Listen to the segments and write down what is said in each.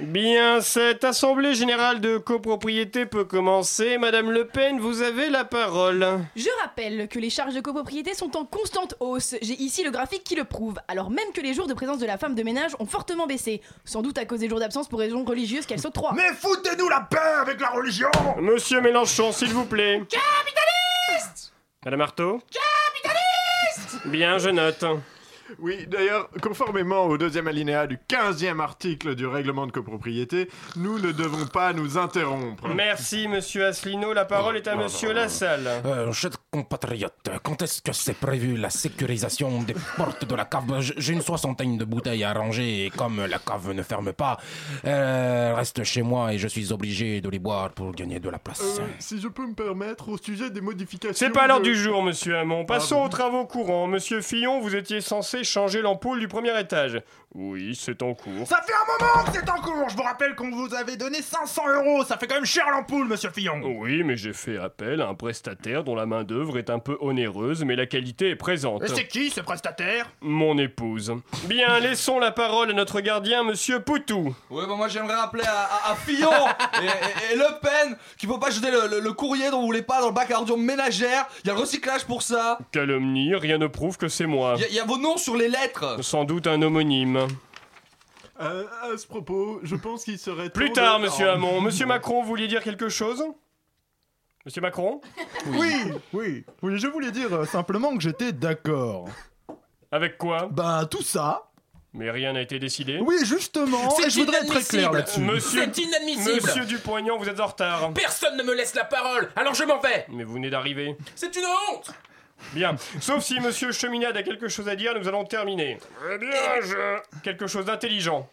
Bien, cette assemblée générale de copropriété peut commencer. Madame Le Pen, vous avez la parole. Je rappelle que les charges de copropriété sont en constante hausse. J'ai ici le graphique qui le prouve. Alors même que les jours de présence de la femme de ménage ont fortement baissé. Sans doute à cause des jours d'absence pour raisons religieuses qu'elle s'octroie. Mais foutez-nous la paix avec la religion Monsieur Mélenchon, s'il vous plaît. Capitaliste Madame Artaud Capitaliste Bien, je note. Oui, d'ailleurs, conformément au deuxième alinéa du 15e article du règlement de copropriété, nous ne devons pas nous interrompre. Merci, monsieur Asselineau. La parole est à monsieur Lassalle. Euh, chers compatriotes, quand est-ce que c'est prévu la sécurisation des portes de la cave? J'ai une soixantaine de bouteilles à ranger et comme la cave ne ferme pas, elles restent chez moi et je suis obligé de les boire pour gagner de la place. Euh, si je peux me permettre, au sujet des modifications. C'est pas l'heure de- du jour, monsieur Hamon. Passons aux travaux courants. Monsieur Fillon, vous étiez censé changer l'ampoule du premier étage. Oui, c'est en cours. Ça fait un moment que c'est en cours Je vous rappelle qu'on vous avait donné 500 euros Ça fait quand même cher l'ampoule, monsieur Fillon Oui, mais j'ai fait appel à un prestataire dont la main-d'œuvre est un peu onéreuse, mais la qualité est présente. Et c'est qui ce prestataire? Mon épouse. Bien, laissons la parole à notre gardien, monsieur Poutou. Ouais, bah moi j'aimerais rappeler à, à- à Fillon et, et- et Le Pen qu'il faut pas jeter le, le- le courrier dont vous voulez pas dans le bac à ordures ménagères. Il y a le recyclage pour ça. Calomnie, rien ne prouve que c'est moi. Il y, y a vos noms sur les lettres. Sans doute un homonyme. Euh, à ce propos, je pense qu'il serait temps Plus tard, de- monsieur Oh. Hamon. Monsieur Macron, vous vouliez dire quelque chose? Monsieur Macron? Oui, oui, oui, je voulais dire euh, simplement que j'étais d'accord. Avec quoi? Bah, tout ça. Mais rien n'a été décidé. Oui, justement, et je voudrais être très clair inadmissible. là-dessus. Monsieur, C'est inadmissible Monsieur Dupont-Aignan, vous êtes en retard. Personne ne me laisse la parole, alors je m'en vais Mais vous venez d'arriver. C'est une honte Bien. Sauf si Monsieur Cheminade a quelque chose à dire, nous allons terminer. Eh bien, je... Quelque chose d'intelligent.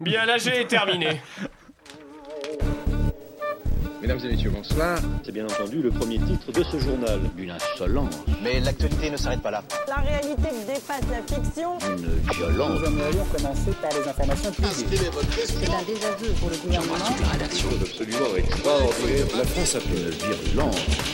Bien, l'AG est terminé. Mesdames et messieurs, bonsoir. C'est bien entendu le premier titre de ce journal. Une insolence, Mais l'actualité ne s'arrête pas là. La réalité dépasse la fiction. une violence. C'est un désaveu pour le gouvernement. absolument extraordinaire. La France a fait une virulence.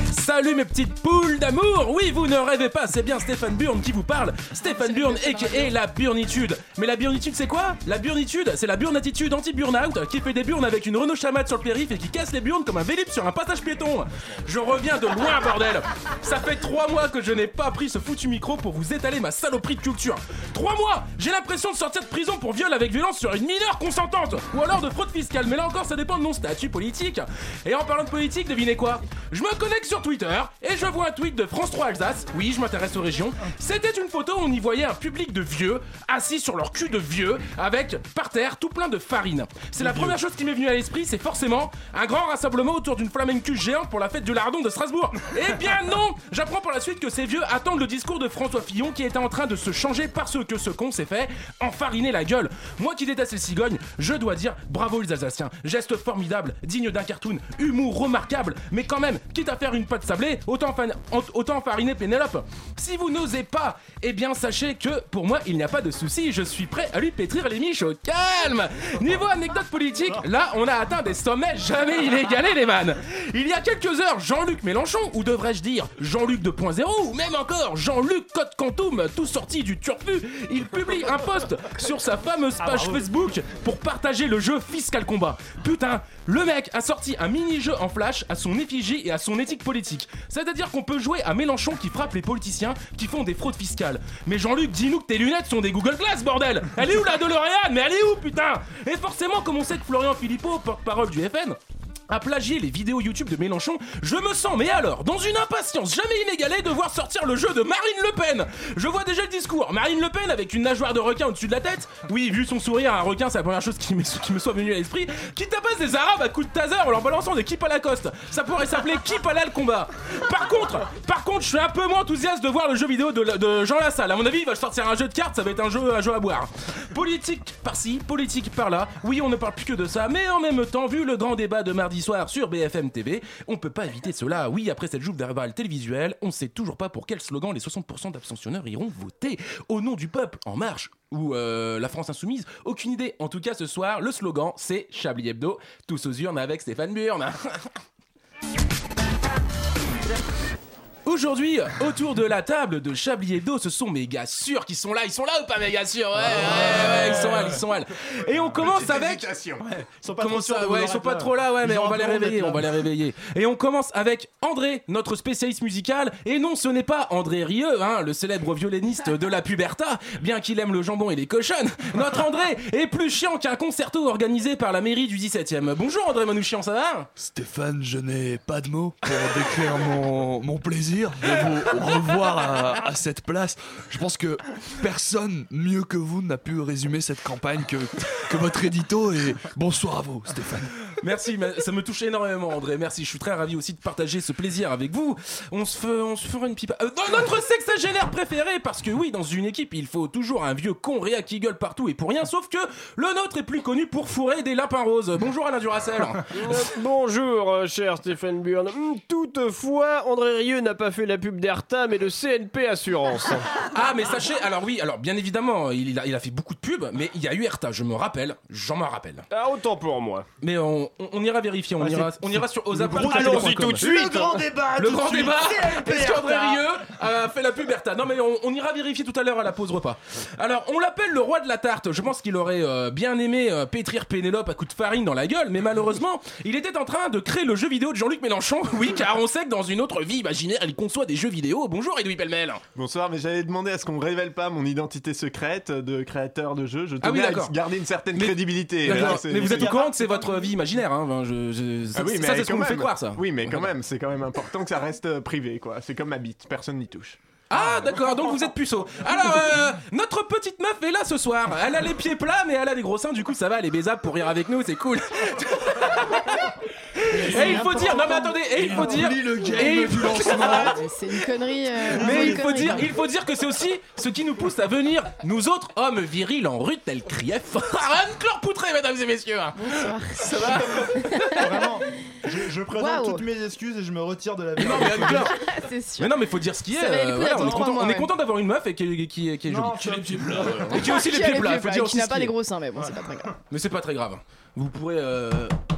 Salut mes petites poules d'amour Oui, vous ne rêvez pas, c'est bien Stéphane Burn qui vous parle. Stéphane Burn et la burnitude. Mais la burnitude, c'est quoi? La burnitude, c'est la burn-attitude anti-burnout qui fait des burnes avec une Renault Chamade sur le périph' et qui casse les burnes comme un vélib sur un passage piéton. Je reviens de loin, bordel Ça fait trois mois que je n'ai pas pris ce foutu micro pour vous étaler ma saloperie de culture. Trois mois J'ai l'impression de sortir de prison pour viol avec violence sur une mineure consentante ou alors de fraude fiscale, mais là encore ça dépend de mon statut politique. Et en parlant de politique, devinez quoi? Je me connecte sur Twitter et je vois un tweet de France 3 Alsace. Oui, je m'intéresse aux régions. C'était une photo où on y voyait un public de vieux assis sur leur cul de vieux avec par terre tout plein de farine. C'est la première chose qui m'est venue à l'esprit, c'est forcément un grand rassemblement autour d'une flamencule géante pour la fête du lardon de Strasbourg. Eh bien non J'apprends par la suite que ces vieux attendent le discours de François Fillon qui était en train de se changer parce que ce con s'est fait enfariner la gueule. Moi qui déteste les cigognes, je dois dire bravo les Alsaciens. Geste formidable, digne d'un cartoon, humour remarquable, mais quand même, quitte à faire une pâte sablée, autant, fan- en- autant fariner Pénélope. Si vous n'osez pas, eh bien sachez que pour moi il n'y a pas de souci, je suis prêt à lui pétrir les miches au calme. Niveau anecdote politique, là on a atteint des sommets jamais inégalés les man. Il y a quelques heures, Jean-Luc Mélenchon, ou devrais-je dire Jean-Luc 2.0, ou même encore Jean-Luc Code Quantum, tout sorti du turfu, il publie un post sur sa fameuse page Facebook pour partager le jeu Fiscal Combat. Putain, le mec a sorti un mini-jeu en flash à son effigie et à son éthique politique. C'est-à-dire qu'on peut jouer à Mélenchon qui frappe les politiciens qui font des fraudes fiscales. Mais Jean-Luc, dis-nous que tes lunettes sont des Google Glass, bordel. Elle est où la DeLorean? Mais elle est où, putain? Et forcément, comme on sait que Florian Philippot, porte-parole du FN, a plagié les vidéos YouTube de Mélenchon, je me sens, mais alors, dans une impatience jamais inégalée de voir sortir le jeu de Marine Le Pen. Je vois déjà le discours. Marine Le Pen avec une nageoire de requin au-dessus de la tête. Oui, vu son sourire, un requin, c'est la première chose qui me, qui me soit venue à l'esprit. Qui tapasse des Arabes à coups de taser en leur balançant des keep à la coste. Ça pourrait s'appeler Keep à la le combat. Par contre, par contre, je suis un peu moins enthousiaste de voir le jeu vidéo de, de Jean Lassalle. À mon avis, il va sortir un jeu de cartes, ça va être un jeu, un jeu à boire. Politique par-ci, politique par-là. Oui, on ne parle plus que de ça, mais en même temps, vu le grand débat de mardi soir sur BFM TV, on peut pas éviter cela. Oui, après cette joute verbale télévisuelle, on sait toujours pas pour quel slogan les 60% d'abstentionneurs iront voter. Au nom du peuple, en marche ou euh, la France insoumise, aucune idée. En tout cas, ce soir, le slogan, c'est Chablis Hebdo, tous aux urnes avec Stéphane Burn. Aujourd'hui, autour de la table de Chablis Hebdo, ce sont mes gars sûrs qui sont là. Ils sont là ou pas, mes gars sûrs? Ouais, ouais, ouais, ils sont là, ils sont là. Et on commence avec. Ils sont pas Comment trop ça Ouais, ils sont pas là. trop là, ouais, Ils mais on va les réveiller, on va les réveiller. Et on commence avec André, notre spécialiste musical. Et non, ce n'est pas André Rieu, hein, le célèbre violoniste de la puberta, bien qu'il aime le jambon et les cochonnes. Notre André est plus chiant qu'un concerto organisé par la mairie du 17ème. Bonjour André Manouchian, ça va? Stéphane, je n'ai pas de mots pour décrire mon, mon plaisir de vous revoir à, cette place. Je pense que personne mieux que vous n'a pu résumer cette campagne que, que votre édito et bonsoir à vous Stéphane. Merci, mais ça me touche énormément, André. Merci, je suis très ravi aussi de partager ce plaisir avec vous. On se, fait, on se fera une pipe. Euh, dans notre sexagénaire préféré, parce que oui, dans une équipe, il faut toujours un vieux con réa qui gueule partout et pour rien, sauf que le nôtre est plus connu pour fourrer des lapins roses. Bonjour Alain Duracel. Euh, Bonjour, euh, cher Stéphane Burn. Hum, Toutefois, André Rieu n'a pas fait la pub d'Erta, mais de CNP Assurance. Ah, mais sachez, alors oui, alors bien évidemment, il a, il a fait beaucoup de pubs, mais il y a eu Erta, je me rappelle, j'en me rappelle. Ah, autant pour moi. Mais on, on- on ira vérifier, on, Ah, ira, on ira sur osapodcast.com. Allons-y tout de suite. Le grand débat Le grand suite. débat Est-ce qu'André. Rieu a fait la pub Erta Non mais on, on ira vérifier tout à l'heure à la pause repas. Alors on l'appelle le roi de la tarte. Je pense qu'il aurait euh, bien aimé euh, pétrir Pénélope à coups de farine dans la gueule, mais malheureusement il était en train de créer le jeu vidéo de Jean-Luc Mélenchon. Oui, car on sait que dans une autre vie imaginaire il conçoit des jeux vidéo. Bonjour Edoui Pellemel. Bonsoir, mais j'avais demandé à ce qu'on révèle pas mon identité secrète de créateur de jeu. Je Ah oui, tenais à garder une certaine Mais- crédibilité. C'est- mais vous êtes au courant que c'est votre vie imaginaire, hein Enfin, je- je- Ah ça, oui, mais ça, c'est ce quand qu'on nous fait même. croire ça. Oui, mais quand même, c'est quand même important que ça reste euh, privé, quoi. C'est comme ma bite, personne n'y touche. Ah d'accord, donc vous êtes puceau. Alors, euh, notre petite meuf est là ce soir. Elle a les pieds plats, mais elle a des gros seins, du coup ça va, elle est baisable pour rire avec nous, c'est cool. et il faut dire, non mais attendez, et il faut dire, et il faut- C'est une connerie. euh, mais une il faut connerie, dire, quoi. il faut dire que c'est aussi ce qui nous pousse à venir, nous autres hommes virils en rue tel Krief. Anne-Claire Poutré, mesdames et messieurs. Bonsoir. Ça va Vraiment, je, je présente Waouh. toutes mes excuses et je me retire de la Non mais Anne-Claire, C'est sûr. mais non mais faut dire ce qui est. Ça valait le euh, voilà, on est content, on est ouais. content d'avoir une meuf et qui, qui, qui est jolie. Non, Et qui a aussi les Qui pieds a plats, pieds faut dire Qui aussi n'a ce pas qui est. gros seins, mais bon, c'est pas très grave. Mais c'est pas très grave. Vous pourrez euh,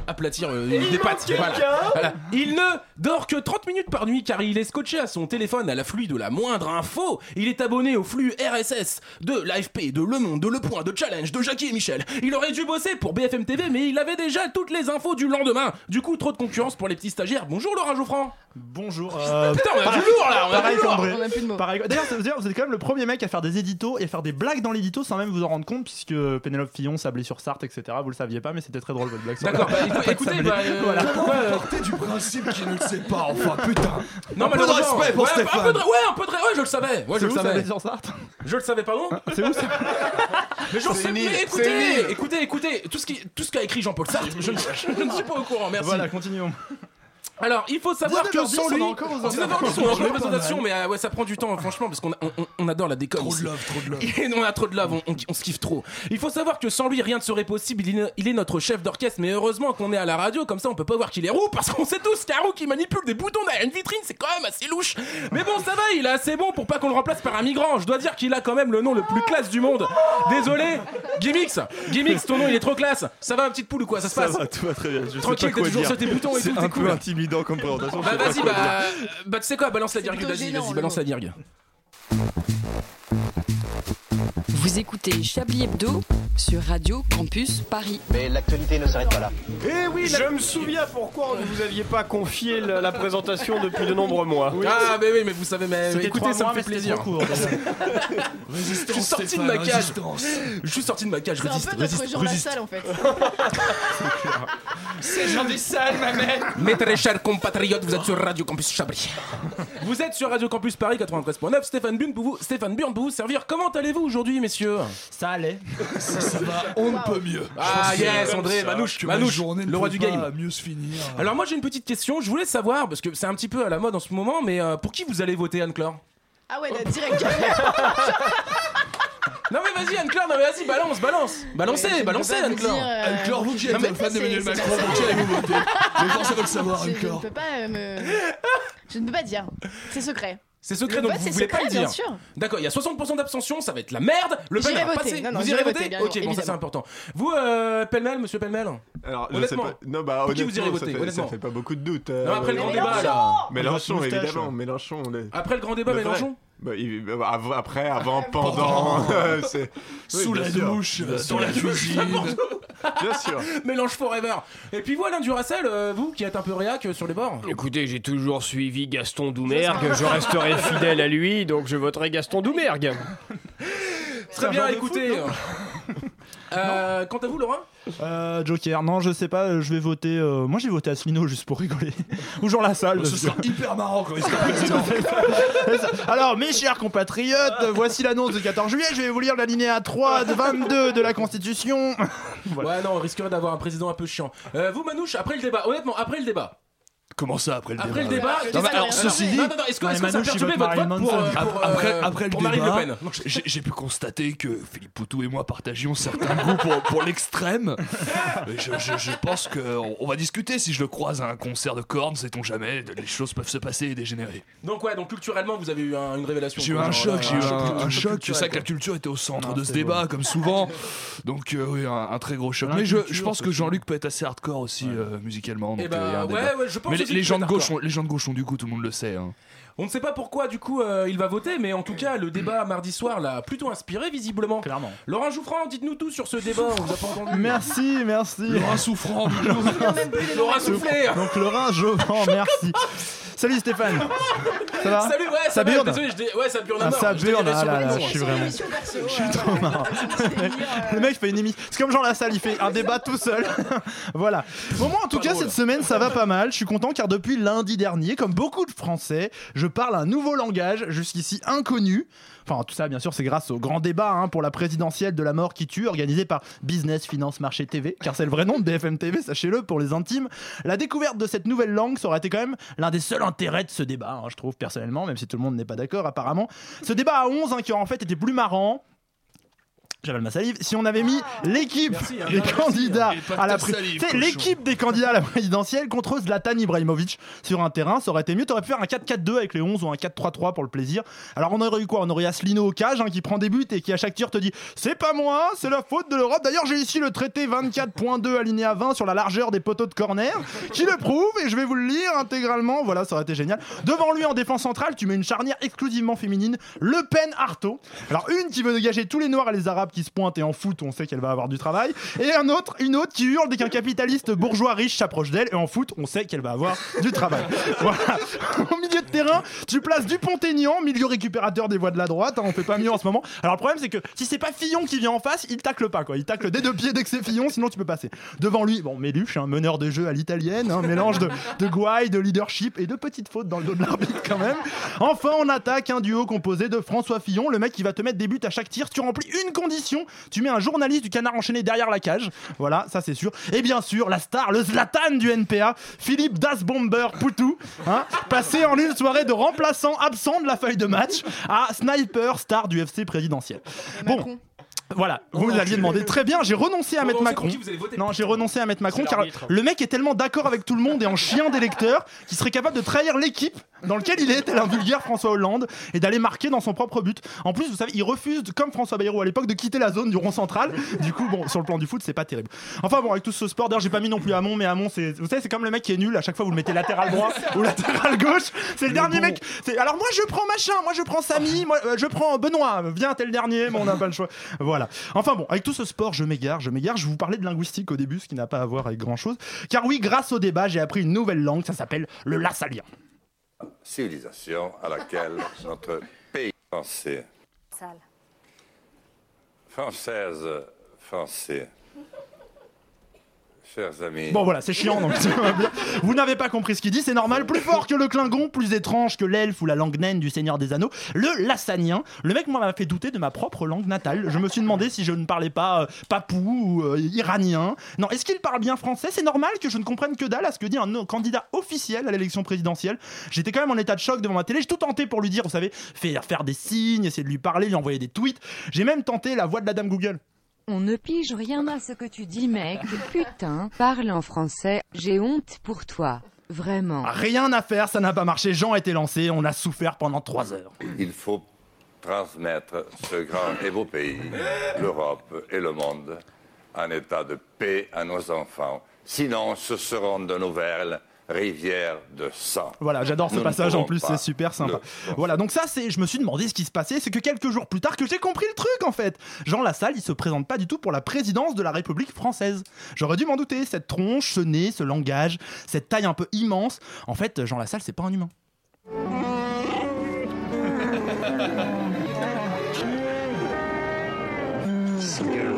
aplatir euh, des pattes. Voilà. Voilà. Il ne dort que 30 minutes par nuit car il est scotché à son téléphone à l'afflux de la moindre info. Il est abonné au flux RSS de l'AFP, de Le Monde, de Le Point, de Challenge, de Jackie et Michel. Il aurait dû bosser pour BFM TV mais il avait déjà toutes les infos du lendemain. Du coup, trop de concurrence pour les petits stagiaires. Bonjour Laura Geoffrand. Bonjour. euh, Putain, on a du lourd là, on a Pareil du lourd. On a plus de mots. Pareil- D'ailleurs, vous êtes quand même le premier mec à faire des éditos et à faire des blagues dans l'édito sans même vous en rendre compte, puisque Pénélope Fillon, Sablé sur Sarthe, etc. Vous le saviez pas, mais c'était très drôle votre blague. D'accord, bah, écou- écoutez, bah, euh, Voilà. pourquoi, euh, Partez du principe qu'il ne le sait pas, enfin putain. non, Un peu de respect pour ouais, Stéphane. Un peu de, ouais, un peu de, ouais, je le savais. Ouais, je le savais. Sur Sarthe Je le savais, pardon. C'est où ça Mais j'en C'est sais mais écoutez, écoutez, écoutez, tout ce qui, tout ce qu'a écrit Jean-Paul Sartre, je ne suis pas au courant, merci. Voilà, continuons. Alors, il faut savoir que 19h10, sans on est lui, encore aux 19h10, on est informations. encore aux présentations, mais euh, ouais, ça prend du temps, franchement, parce qu'on a- on, on- adore la déconne. Trop de love, trop de love. Et on a trop de love, on, on- on se kiffe trop. Il faut savoir que sans lui, rien ne serait possible. Il est, il est notre chef d'orchestre, mais heureusement qu'on est à la radio, comme ça on peut pas voir qu'il est roux, parce qu'on sait tous qu'un roux qui manipule des boutons derrière une vitrine, c'est quand même assez louche. Mais bon, ça va, il est assez bon pour pas qu'on le remplace par un migrant. Je dois dire qu'il a quand même le nom le plus classe du monde. Désolé, Gimmix, Gimmix, ton nom il est trop classe. Ça va, petite poule ou quoi? Ça se passe? tout va très bien. Je Tranquille, t'es toujours sur tes boutons et tout, C'est t'es un cool. peu intimidant comme présentation. Bah vas-y, quoi bah, bah tu sais quoi, balance la plutôt vas-y, balance la virgule. Vous écoutez Chablis Hebdo sur Radio Campus Paris. Mais l'actualité ne s'arrête pas là. Eh oui, je me souviens pourquoi on ne vous aviez pas confié la, la présentation depuis de nombreux mois. Ah, mais oui, mais vous savez, mais, écoutez, ça mois, me fait plaisir. court. Je suis sorti de ma cage. Je suis sorti de ma cage, C'est un résiste, peu notre résiste, Jean résiste. Lassalle en fait. C'est Jean des salles, ma mère. Mes très chers compatriotes, vous êtes sur Radio Campus Chablis. Vous êtes sur Radio Campus Paris 93.9. Stéphane Burn pour vous, Stéphane Burn pour vous servir. Comment allez-vous aujourd'hui, messieurs? Ça allait. Ça, ça va, on ne peut mieux. Ah yes, André, que Manouche, ma Manouche, journée le roi du game. mieux se finir. Alors moi j'ai une petite question. Je voulais savoir parce que c'est un petit peu à la mode en ce moment, mais euh, pour qui vous allez voter, Anne-Claire? Ah ouais, là, direct. Non mais vas-y, Anne-Claire, non mais vas-y, balance, balance, balancez, Ouais, balancez, Anne-Claire. euh, Anne-Claire, vous qui je- êtes fan c'est- d'Emmanuel c'est Macron, ça. pour qui allez-vous voter Je pense à le savoir, Je- Je ne Anne-Claire. peux pas euh, me. Je ne peux pas dire. C'est secret. C'est secret, Le donc vote, vous voulez pas le dire. bien sûr. D'accord, il y a 60% d'abstention, ça va être la merde. Le pen J'irai va voter. passer. Non, non, vous irez voter, voter bien Ok, bon, ça c'est important. Vous, euh, pêle-mêle, monsieur pêle-mêle Alors, je sais Honnêtement. pas. Non, bah, qui vous irez ça voter, fait- honnêtement Ça fait pas beaucoup de doutes. euh, Non, après le grand débat, là. Mélenchon, évidemment. Mélenchon. le- Après le grand débat. Mélenchon Bah, il- bah, av- Après, avant, pendant. c'est- Sous la douche, euh, dans la cuisine. Bien sûr. Mélange forever. Et puis voilà, Duracell, euh, vous qui êtes un peu réac euh, sur les bords. Écoutez, j'ai toujours suivi Gaston Doumergue, je resterai fidèle à lui, donc je voterai Gaston Doumergue. Très bien, écoutez. Euh, quant à vous, Laurent Euh, Joker, non, je sais pas, je vais voter. euh, moi, j'ai voté Asselineau juste pour rigoler. Ou Jean Lassalle. Ce parce sera que- hyper marrant quand sera. Alors, mes chers compatriotes, voici l'annonce du 14 juillet. Je vais vous lire l'alinéa 3 de 22 de la Constitution. Ouais, non, on risquerait d'avoir un président un peu chiant. Euh, vous, Manouche, après le débat, honnêtement, après le débat. Comment ça après le Après le débat débat, Non, mais alors, ceci dit, non, non, est-ce que, est-ce que ça a perturbé votre vote pour, euh, pour, euh, après, après le Marine débat, Le Pen j'ai j'ai pu constater que Philippe Poutou et moi partagions certains goûts pour, pour l'extrême. Je, je- je pense qu'on on va discuter. Si je le croise à un concert de cornes, sait-on jamais, les choses peuvent se passer et dégénérer. Donc ouais, donc culturellement, vous avez eu un- une révélation. J'ai eu un choc, j'ai eu un, choc. vrai que la culture était au centre de ce débat, comme souvent. Donc euh, oui, un, un très gros choc. Mais je, pense que Jean-Luc peut être assez hardcore aussi euh, musicalement. Eh euh, ouais, débat. ouais, je pense Mais les, gens de gauche, ont, les gens de gauche ont du coup, tout le monde le sait. hein. On ne sait pas pourquoi, du coup, euh, il va voter, mais en tout cas, le débat mardi soir l'a plutôt inspiré, visiblement. Clairement. Laurent Jouffran, dites-nous tout sur ce débat, on vous a pas entendu. Merci, merci. Laurent souffrant. Laurent soufflé Donc, Laurent Jovan, merci. Salut Stéphane. Ça va? Salut, ouais, ça, Ça va, burne désolé, je dé- ouais, ça burne à Ah, ça ah là là, je suis vraiment. Je suis trop marrant. Le mec fait une émission. C'est comme Jean Lassalle, il fait un débat tout seul. voilà. Bon, moi, en tout Pas cas, drôle. cette semaine, ça va pas mal. Je suis content car depuis lundi dernier, comme beaucoup de Français, je parle un nouveau langage jusqu'ici inconnu. Enfin, tout ça, bien sûr, c'est grâce au grand débat hein, pour la présidentielle de la mort qui tue, organisé par Business Finance Marché TV, car c'est le vrai nom de BFM TV, sachez-le, pour les intimes. La découverte de cette nouvelle langue, ça aurait été quand même l'un des seuls intérêts de ce débat, hein, je trouve, personnellement, même si tout le monde n'est pas d'accord, apparemment. Ce débat à 11, hein, qui en fait était plus marrant. J'avale ma salive. Si on avait mis l'équipe Merci, hein, des merci, candidats à la ta pré- salive, Tu sais, cochon. l'équipe des candidats à la présidentielle contre Zlatan Ibrahimovic sur un terrain, ça aurait été mieux. T'aurais pu faire un 4-4-2 avec les 11 ou un 4-3-3 pour le plaisir. Alors on aurait eu quoi? On aurait Asselineau au cage hein, qui prend des buts et qui à chaque tir te dit c'est pas moi, c'est la faute de l'Europe. D'ailleurs j'ai ici le traité 24.2 alinéa 20 sur la largeur des poteaux de corner qui le prouve et je vais vous le lire intégralement. Voilà, ça aurait été génial. Devant lui en défense centrale, tu mets une charnière exclusivement féminine, Le Pen Artaud. Alors une qui veut dégager tous les noirs et les arabes qui se pointent et en foot on sait qu'elle va avoir du travail et un autre, une autre qui hurle dès qu'un capitaliste bourgeois riche s'approche d'elle et en foot on sait qu'elle va avoir du travail. voilà. Au milieu de terrain, tu places Dupont-Aignan, milieu récupérateur des voies de la droite, hein, on fait pas mieux en ce moment. Alors le problème c'est que si c'est pas Fillon qui vient en face, il tacle pas quoi, il tacle des deux pieds dès que c'est Fillon, sinon tu peux passer. Devant lui, bon Méluche, un meneur de jeu à l'italienne, un mélange de, de gouaille, de leadership et de petites fautes dans le dos de l'arbitre quand même. Enfin on attaque un duo composé de François Fillon, le mec qui va te mettre des buts à chaque tir, tu remplis une condition, tu mets un journaliste du canard enchaîné derrière la cage, voilà, ça c'est sûr. Et bien sûr, la star, le Zlatan du NPA, Philippe Dasbomber Poutou, hein, passé en une soirée de remplaçant absent de la feuille de match à sniper star du FC présidentiel. Bon. Voilà, vous l'aviez demandé. Très bien, j'ai renoncé à mettre Macron. Non, j'ai renoncé à mettre Macron car le mec est tellement d'accord avec tout le monde et en chien d'électeur qu'il serait capable de trahir l'équipe dans lequel il est, tel un vulgaire François Hollande, et d'aller marquer dans son propre but. En plus, vous savez, il refuse, comme François Bayrou à l'époque, de quitter la zone du rond central. Du coup, bon, sur le plan du foot, c'est pas terrible. Enfin bon, avec tout ce sport, d'ailleurs, j'ai pas mis non plus Hamon, mais Hamon, c'est, vous savez, c'est comme le mec qui est nul. À chaque fois, vous le mettez latéral droit ou latéral gauche. C'est le, dernier mec. Alors moi, je prends machin, moi, je prends Samy, moi, euh, je prends Benoît. Viens, t'es le dernier, mais on n'a pas le choix. Voilà. Enfin bon, avec tout ce sport, je m'égare, je m'égare. Je vous parlais de linguistique au début, ce qui n'a pas à voir avec grand chose. Car oui, grâce au débat, j'ai appris une nouvelle langue. Ça s'appelle le lassalien. civilisation à laquelle notre pays français, Sale. française, français, Bon voilà, c'est chiant donc. Vous n'avez pas compris ce qu'il dit, c'est normal. Plus fort que le Klingon, plus étrange que l'elfe ou la langue naine du Seigneur des Anneaux, le lassanien. Le mec m'a fait douter de ma propre langue natale. Je me suis demandé si je ne parlais pas euh, papou ou euh, iranien. Non, est-ce qu'il parle bien français? C'est normal que je ne comprenne que dalle à ce que dit un candidat officiel à l'élection présidentielle. J'étais quand même en état de choc devant ma télé. J'ai tout tenté pour lui dire, vous savez, faire, faire des signes, essayer de lui parler, lui envoyer des tweets. J'ai même tenté la voix de la dame Google. On ne pige rien à ce que tu dis, mec. Putain, parle en français, j'ai honte pour toi. Vraiment. Rien à faire, ça n'a pas marché. Jean a été lancé, on a souffert pendant trois heures. Il faut transmettre ce grand et beau pays, l'Europe et le monde, en état de paix à nos enfants. Sinon, ce seront de nouvelles rivières de sang. Voilà, j'adore ce Nous passage en plus, c'est super sympa. le- Voilà, donc ça, c'est, je me suis demandé ce qui se passait. C'est que quelques jours plus tard que j'ai compris le truc en fait. Jean Lassalle, il se présente pas du tout pour la présidence de la République française. J'aurais dû m'en douter. Cette tronche, ce nez, ce langage, cette taille un peu immense. En fait, Jean Lassalle, c'est pas un humain.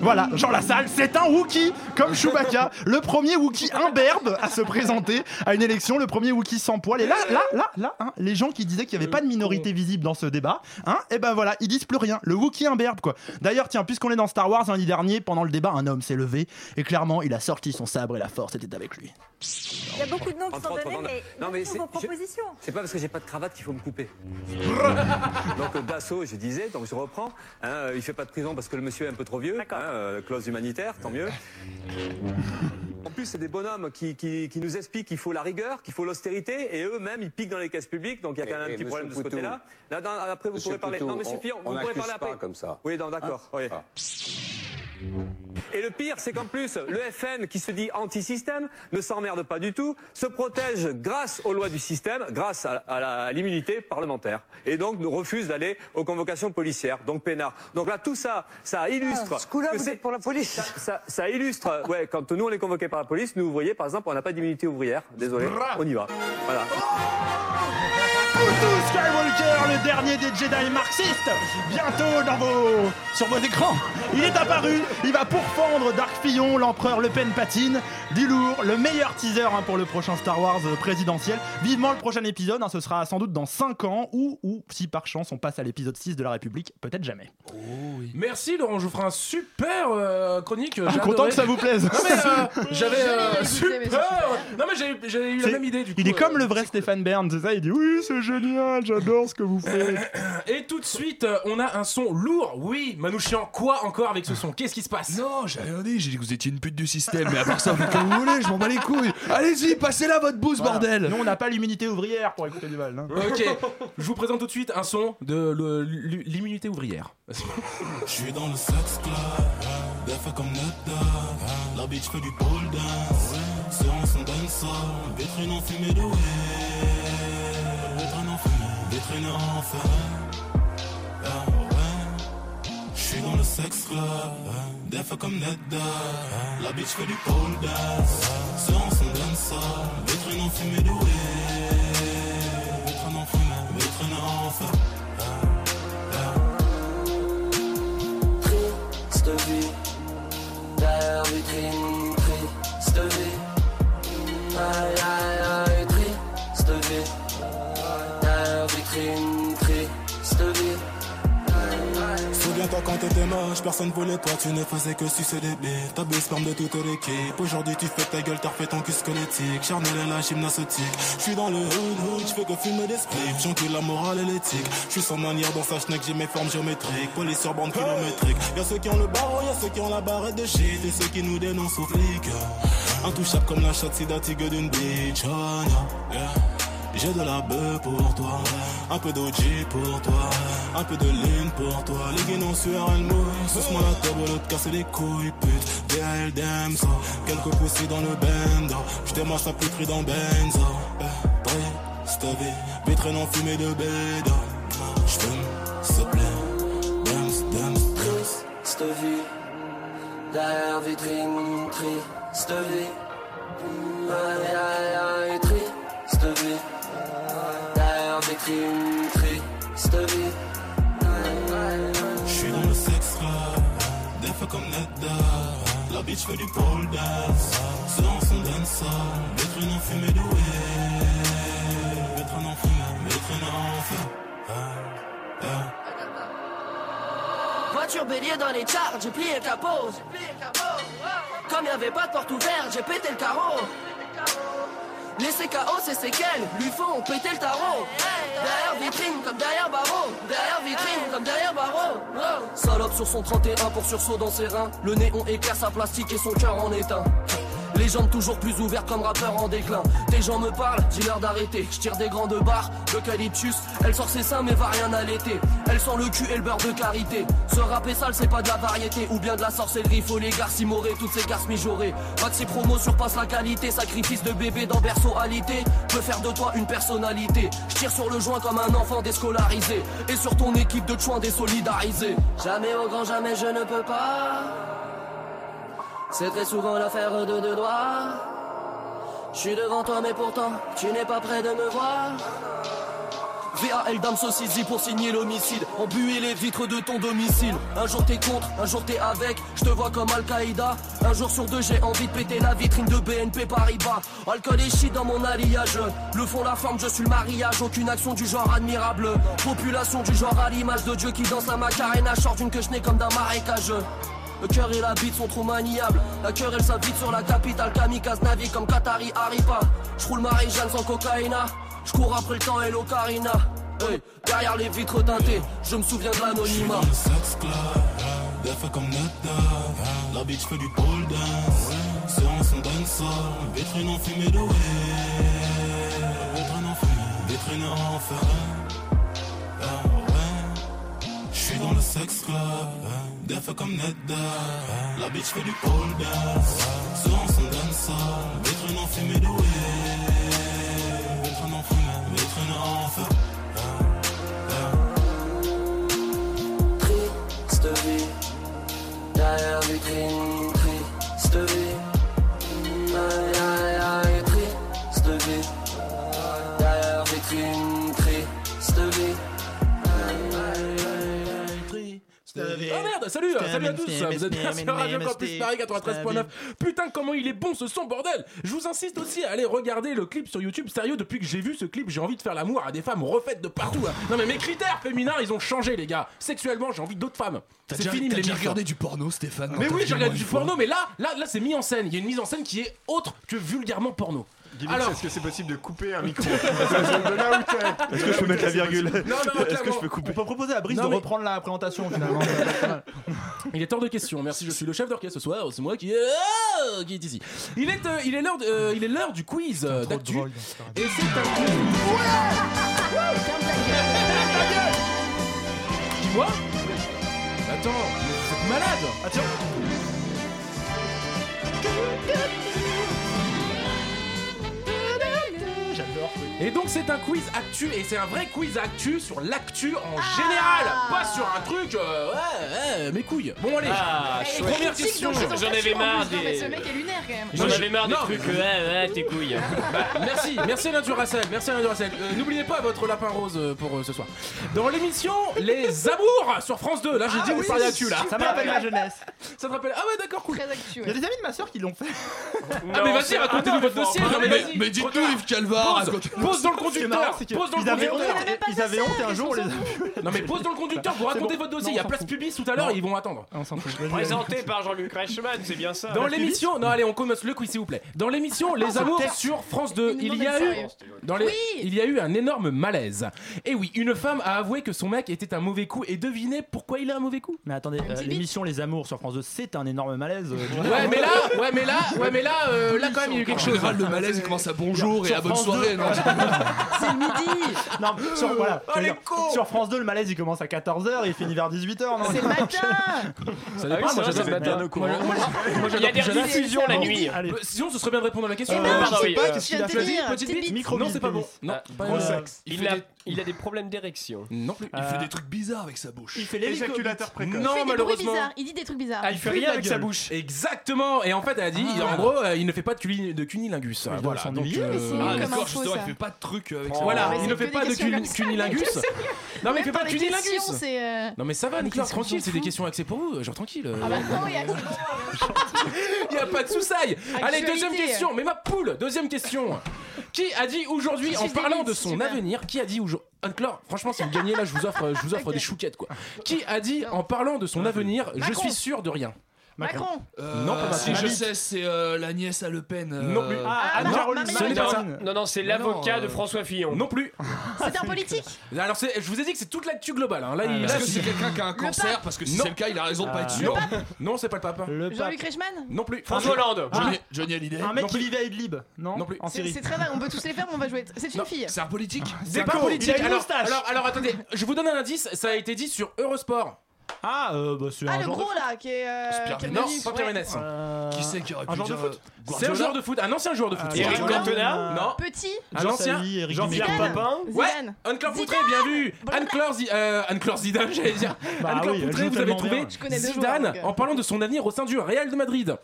Voilà, Jean Lassalle, c'est un Wookie, comme Chewbacca, le premier Wookie imberbe à se présenter à une élection, le premier Wookie sans poil. Et là, là, là, là, hein, les gens qui disaient qu'il n'y avait pas de minorité visible dans ce débat, hein, et ben voilà, ils disent plus rien. Le Wookie imberbe, quoi. D'ailleurs, tiens, puisqu'on est dans Star Wars, lundi dernier, pendant le débat, un homme s'est levé et clairement, il a sorti son sabre et la force était avec lui. Il y a beaucoup de noms qui sont donnés, mais, non, mais vos propositions C'est pas parce que j'ai pas de cravate qu'il faut me couper. donc d'assaut, je disais, donc je reprends. Hein, il fait pas de prison parce que le monsieur est un peu trop vieux. Hein, euh, clause humanitaire, tant mieux. En plus, c'est des bonhommes qui, qui, qui nous expliquent qu'il faut la rigueur, qu'il faut l'austérité, et eux-mêmes, ils piquent dans les caisses publiques, donc il y a quand même un petit problème de ce côté-là. Là, après, vous Monsieur pourrez parler. Non, monsieur on- Fillon, on vous pourrez parler pas après. comme ça. Oui, d'accord. oui. Et le pire, c'est qu'en plus, le FN, qui se dit anti-système, ne s'emmerde pas du tout, se protège grâce aux lois du système, grâce à, l'immunité parlementaire, et donc nous refuse d'aller aux convocations policières, donc peinard. Donc là, tout ça, ça illustre. Ah, ce coup-là, que vous c'est- êtes pour la police. Ça, ça- ça illustre, ouais, quand nous on est convoqués par la police, nous, vous voyez, par exemple, on n'a pas d'immunité ouvrière. Désolé, on y va. Voilà. Skywalker, le dernier des Jedi marxistes, bientôt dans vos... sur vos écrans. Il est apparu, il va pourfendre Dark Fillon, l'empereur Le Pen patine, du lourd, le meilleur teaser hein, pour le prochain Star Wars euh, présidentiel. Vivement le prochain épisode, hein, ce sera sans doute dans 5 ans, ou, ou si par chance on passe à l'épisode 6 de la République, peut-être jamais. Merci Laurent, je vous ferai un super euh, chronique. Ah, j'ai content que ça vous plaise. Non mais euh, j'avais Je euh, super. Non mais eu la même idée du coup. Il est comme euh, le vrai Stéphane Bern, c'est ça, il dit oui c'est génial, j'adore ce que vous faites. Et tout de suite, euh, on a un son lourd. Oui, Manouchian, quoi encore avec ce son? Qu'est-ce qui se passe? Non, j'ai rien dit, j'ai dit que vous étiez une pute du système, mais à part ça, faites comme vous voulez, je m'en bats les couilles. Allez-y, passez là votre bouse, Voilà. bordel. Nous on n'a pas l'immunité ouvrière pour écouter du Val. hein. Ok, je vous présente tout de suite un son de l'immunité ouvrière. Je suis dans le sex club, comme. La bitch fait du pole dance, séance en dancehall, vitrine en fumée de weed. Vitrine en fumée, vitrine en feu. Je suis dans le sex club, des fois comme Netta. La bitch fait du pole dance, séance en dancehall, vitrine en fumée de weed. Vitrine en fumée, vitrine en feu. Triste vie, derrière vitrine, triste vie. Aïe, Quand t'étais moche, personne voulait toi, tu ne faisais que sucer des bites. T'as sperme de toute l'équipe. Aujourd'hui tu fais ta gueule, t'as refait ton cul squelettique. Charnel et la gymnastique. Je suis dans le hood hood, je fais que fumer des spliffs. J'encule la morale et l'éthique. Je suis sans manière dans sa schneck, j'ai mes formes géométriques. Police sur bande kilométrique. Y'a ceux qui ont le barreau, y'a ceux qui ont la barrette de shit. Et ceux qui nous dénoncent aux flics. Intouchable comme la chatte sidatigue d'une bitch. Oh. Yeah. J'ai de la bœuf pour toi, un peu d'OG pour toi, un peu de ligne pour toi. Les guinées sueur, elle mouille, sous-moi la table, l'autre casser les couilles, pute. DL Demso, quelques poussées dans le bendo. J'démarche la plus dans Benzo. Eh, Triste vie, vitrine en fumée de bédo. J'fume, s'il te plaît, Dems, Dems. Triste vie, derrière vitrine, triste vie. Aïe aïe aïe, vitrine, triste vie. Je suis dans le sex club, des fois comme Neda. La bitch fait du pole dance, séance en dancehall, vitrine en fumée de weed. Vitrine en fumée, vitrine en feu. Ah, ah. Voiture bélier dans les charts, j'ai plié le capot. Comme y avait pas de porte ouverte, j'ai pété le carreau. Les CKO, c'est séquelles, lui font péter le tarot. Derrière vitrine comme derrière barreau. Derrière vitrine comme derrière barreau. Salope sur son 31 pour sursaut dans ses reins. Le néon éclaire sa plastique et son cœur en éteint. Les jambes toujours plus ouvertes comme rappeur en déclin. Des gens me parlent, dis-leur d'arrêter. Je tire des grandes barres d'eucalyptus. Elle sort ses seins mais va rien allaiter. Elle sent le cul et le beurre de karité. Ce rap est sale, c'est pas de la variété. Ou bien de la sorcellerie, faut les garces immorées, toutes ces garces mijaurées. Maxi promo surpasse la qualité. Sacrifice de bébé dans berceau alité. Peut faire de toi une personnalité. Je tire sur le joint comme un enfant déscolarisé. Et sur ton équipe de chouins désolidarisés. Jamais au grand jamais je ne peux pas. C'est très souvent l'affaire de deux doigts. Je suis devant toi, mais pourtant, tu n'es pas près de me voir. VAL Dame Saucisse pour signer l'homicide. Embuer les vitres de ton domicile. Un jour t'es contre, un jour t'es avec. Je te vois comme Al-Qaïda. Un jour sur deux, j'ai envie de péter la vitrine de BNP Paribas. Alcool et shit dans mon alliage. Le fond, la forme, je suis le mariage. Aucune action du genre admirable. Population du genre à l'image de Dieu qui danse la macarena. Short d'une queue comme d'un marécage. Le cœur et la bite sont trop maniables. La cœur elle s'habite sur la capitale. Kamikaze navigue comme Qatari Aripa. J'roule Marie-Jeanne sans cocaïna. J'cours après le temps et l'ocarina. Hey, derrière les vitres teintées, je me souviens de l'anonymat. sex club, des fois comme Netta. La bitch fait du pole dance. Séance en dancehall, vitrine en fumée de way. Vitrine en fumée, vitrine en feu. Ah. J'suis dans le sex club, comme. La bitch fait du pole dance. Séance en dancehall, vitrine en fumée de way. Vitrine en fumée, vitrine en feu. Triste vie, derrière merde, salut, salut à tous, vous êtes bien sur Radio Campus Paris 93.9. Putain, comment il est bon ce son, bordel Je vous insiste aussi à aller regarder le clip sur YouTube. Sérieux, depuis que j'ai vu ce clip, j'ai envie de faire l'amour à des femmes refaites de partout. hein. Non mais mes critères féminins, ils ont changé, les gars. Sexuellement, j'ai envie d'autres femmes. C'est fini les mythes. regardé du porno, Stéphane Mais oui, regarde moi, du porno, mais là, là, là, c'est mis en scène. Il y a une mise en scène qui est autre que vulgairement porno. Alors- est-ce que c'est possible de couper un micro. Est-ce que je peux mettre la virgule Non, non, Est-ce que je peux couper On peut proposer à Brice Non, de mais- reprendre la présentation finalement. Il est hors de question. Merci, je suis le chef d'orchestre ce soir. C'est moi qui, Ah, qui est ici. Il est, euh, il est l'heure, de- euh, il est l'heure du quiz euh, d'actu. Et c'est un quiz. Dis-moi. Attends, mais vous êtes malade. Attends. Et donc c'est un quiz actu et c'est un vrai quiz actu sur l'actu en général, pas sur un truc euh, ouais, ouais, mes couilles. Bon allez. Ah, critique question. J'en avais marre. Non, mais des- ce mec est lunaire quand même. J'en avais je- marre des non, trucs, ouais, ouais, tes couilles. Bah, merci, merci Alain Duracell, merci Alain Duracell. Euh, N'oubliez pas votre lapin rose euh, pour euh, ce soir. Dans l'émission Les Amours sur France 2, là j'ai dit vous parliez d'actu là. Ça me rappelle ma jeunesse. Ça te rappelle Ah ouais d'accord cool. Très actu. Il y a des amis de ma soeur qui l'ont fait. Ah mais vas-y racontez-nous votre dossier. Mais dites-nous. Yves Calvar, Pose, dans le conducteur. c'est que Pose dans le ils avaient conducteur. honte, et- ils avaient honte et un jour on les a vus. Non mais pose dans le conducteur pour raconter bon. votre dossier. Il y a place pubis tout à l'heure, ils vont attendre. On s'en fout. Présenté par Jean-Luc Reichmann, c'est bien ça. Dans l'émission, non allez on commence le quiz s'il vous plaît. Dans l'émission Les Amours sur France 2, Une il y a eu dans les, Oui. il y a eu un énorme malaise. Et oui, une femme a avoué que son mec était un mauvais coup et devinez pourquoi il a un mauvais coup? Mais attendez, euh, l'émission Les Amours sur France 2, c'est un énorme malaise. euh, Ouais mais là, ouais mais là, ouais mais là, euh, là quand même il y a eu quelque chose. le malaise, il commence à bonjour et à bonne soirée, 2. non C'est le midi. Non, sur, voilà, Oh, je veux les dire, cons sur France 2, le malaise il commence à 14h et il finit vers 18h. Non C'est le matin. Ça Ah dépend, moi j'adore le matin. Il y a des rediffusions la nuit. Allez. Euh, Sinon ce serait bien de répondre à la question. Euh, Eh je pardon, sais oui, pas, euh, qu'est-ce qu'il a Petite bite. Micro Non c'est pas bon. Non, pas gros euh, sexe. il a, il a des problèmes d'érection. Non plus. Il fait des trucs bizarres avec sa bouche. Il fait l'hélico. Éjaculateur précoce. Non Il fait des malheureusement. bizarres. Il dit des trucs bizarres. Ah, il fait rien avec sa bouche. Exactement. Et en fait elle a dit, en gros, euh, il ne fait pas de, culi- de cunilingus. doit Voilà. Donc euh, Ah, d'accord, il fait pas de trucs avec Oh. sa Voilà, mais il ne fait des pas de cunilingus. Non mais Même pas de cunilingus. c'est. euh, Non mais ça va Nicolas, tranquille, c'est des questions axées pour vous, genre tranquille. euh. Ah bah non, il y a. Il y a pas de soussaille. Allez, deuxième question. Mais ma poule, deuxième question. Qui a dit aujourd'hui, en parlant de son avenir, qui a dit aujourd'hui, Anne-Claire, franchement, si vous gagnez là, je vous offre, je vous offre des chouquettes quoi. Qui a dit, en parlant de son avenir, je suis sûr de rien. Macron. Euh, Non, pas Si Macron. je sais, c'est euh, la nièce à Le Pen. euh, Non plus. Ah, non, Marine Le ce n'est Pen. pas ça. Non, non, c'est l'avocat non, de euh, François Fillon. Non plus. C'est un politique. Alors, c'est- je vous ai dit que c'est toute l'actu globale. hein. Là, il Est-ce là, que c'est quelqu'un qui a un cancer pape. Parce que si Non. c'est le cas, il a raison de pas être Ah. sûr. Non, c'est pas le pape. Le pape. Jean-Luc Reichmann Non plus. François Hollande. Johnny, Johnny Hallyday. Un mec Non qui plus. vivait à Idlib, non Non plus. En C'est Syrie. c'est très vague, on peut tous les faire, mais on va jouer. C'est une Non, fille. C'est un politique C'est pas politique. il a une Alors, moustache. alors, alors, attendez, je vous donne un indice. Ça a été dit sur Eurosport. Ah, euh, bah c'est Ah, un le genre gros de... là, qui est. euh, Pierre qui est Non, pas Pierre Ouais. Ménès. Euh, Qui c'est qui aurait pu un joueur de dire, foot euh, C'est un Guardiola joueur de foot, un ancien joueur de foot. Eric Guardiola. Cantona Non. Petit. Un Jean ancien. Sally, Eric Jean-Pierre. Papin. Ouais, Zidane. Anne-Claire Poutré, bien vu. Anne-Claire Zi- euh, Anne-Claire Zidane, j'allais dire. Bah Anne-Claire oui, elle Poutré, joue vous avez tellement trouvé bien. Je connais deux Zidane joueurs, donc, euh. en parlant de son avenir au sein du Real de Madrid.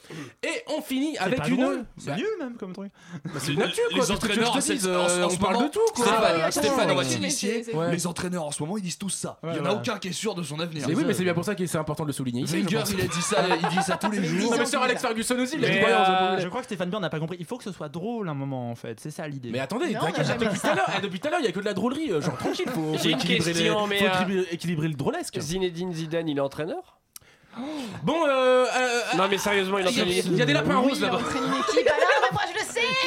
Et on finit C'est avec pas une. drôle, C'est Bah, nul même comme truc. bah, c'est une actu, quoi. Les qu'est-ce que tu veux que entraîneurs, te c'est- en- euh, en on ce parle de tout, quoi. Stéphane, on va mais t'initier. Ouais. Les entraîneurs en ce moment, ils disent tous ça. Il y en a Ouais, aucun qui est sûr de son avenir. Mais oui, mais c'est bien pour ça que c'est important de le souligner. ici, Wenger, il a dit ça, il dit ça tous les jours. Non, mais sur Alex Ferguson aussi, il a dit euh. Je crois que Stéphane Bern n'a pas compris. Il faut que ce soit drôle un moment en fait. C'est ça l'idée. Mais attendez, Non, depuis tout à l'heure, eh, depuis tout à l'heure, il y a que de la drôlerie, euh, genre tranquille, faut, faut J'ai une équilibrer, les- question, faut mais, euh, équilibrer, le drôlesque. Zinedine Zidane, il est entraîneur? Bon, euh, euh, Non, mais sérieusement, il il y, a- entraîne il y a des lapins Oui, roses il là-bas. entraîne une équipe.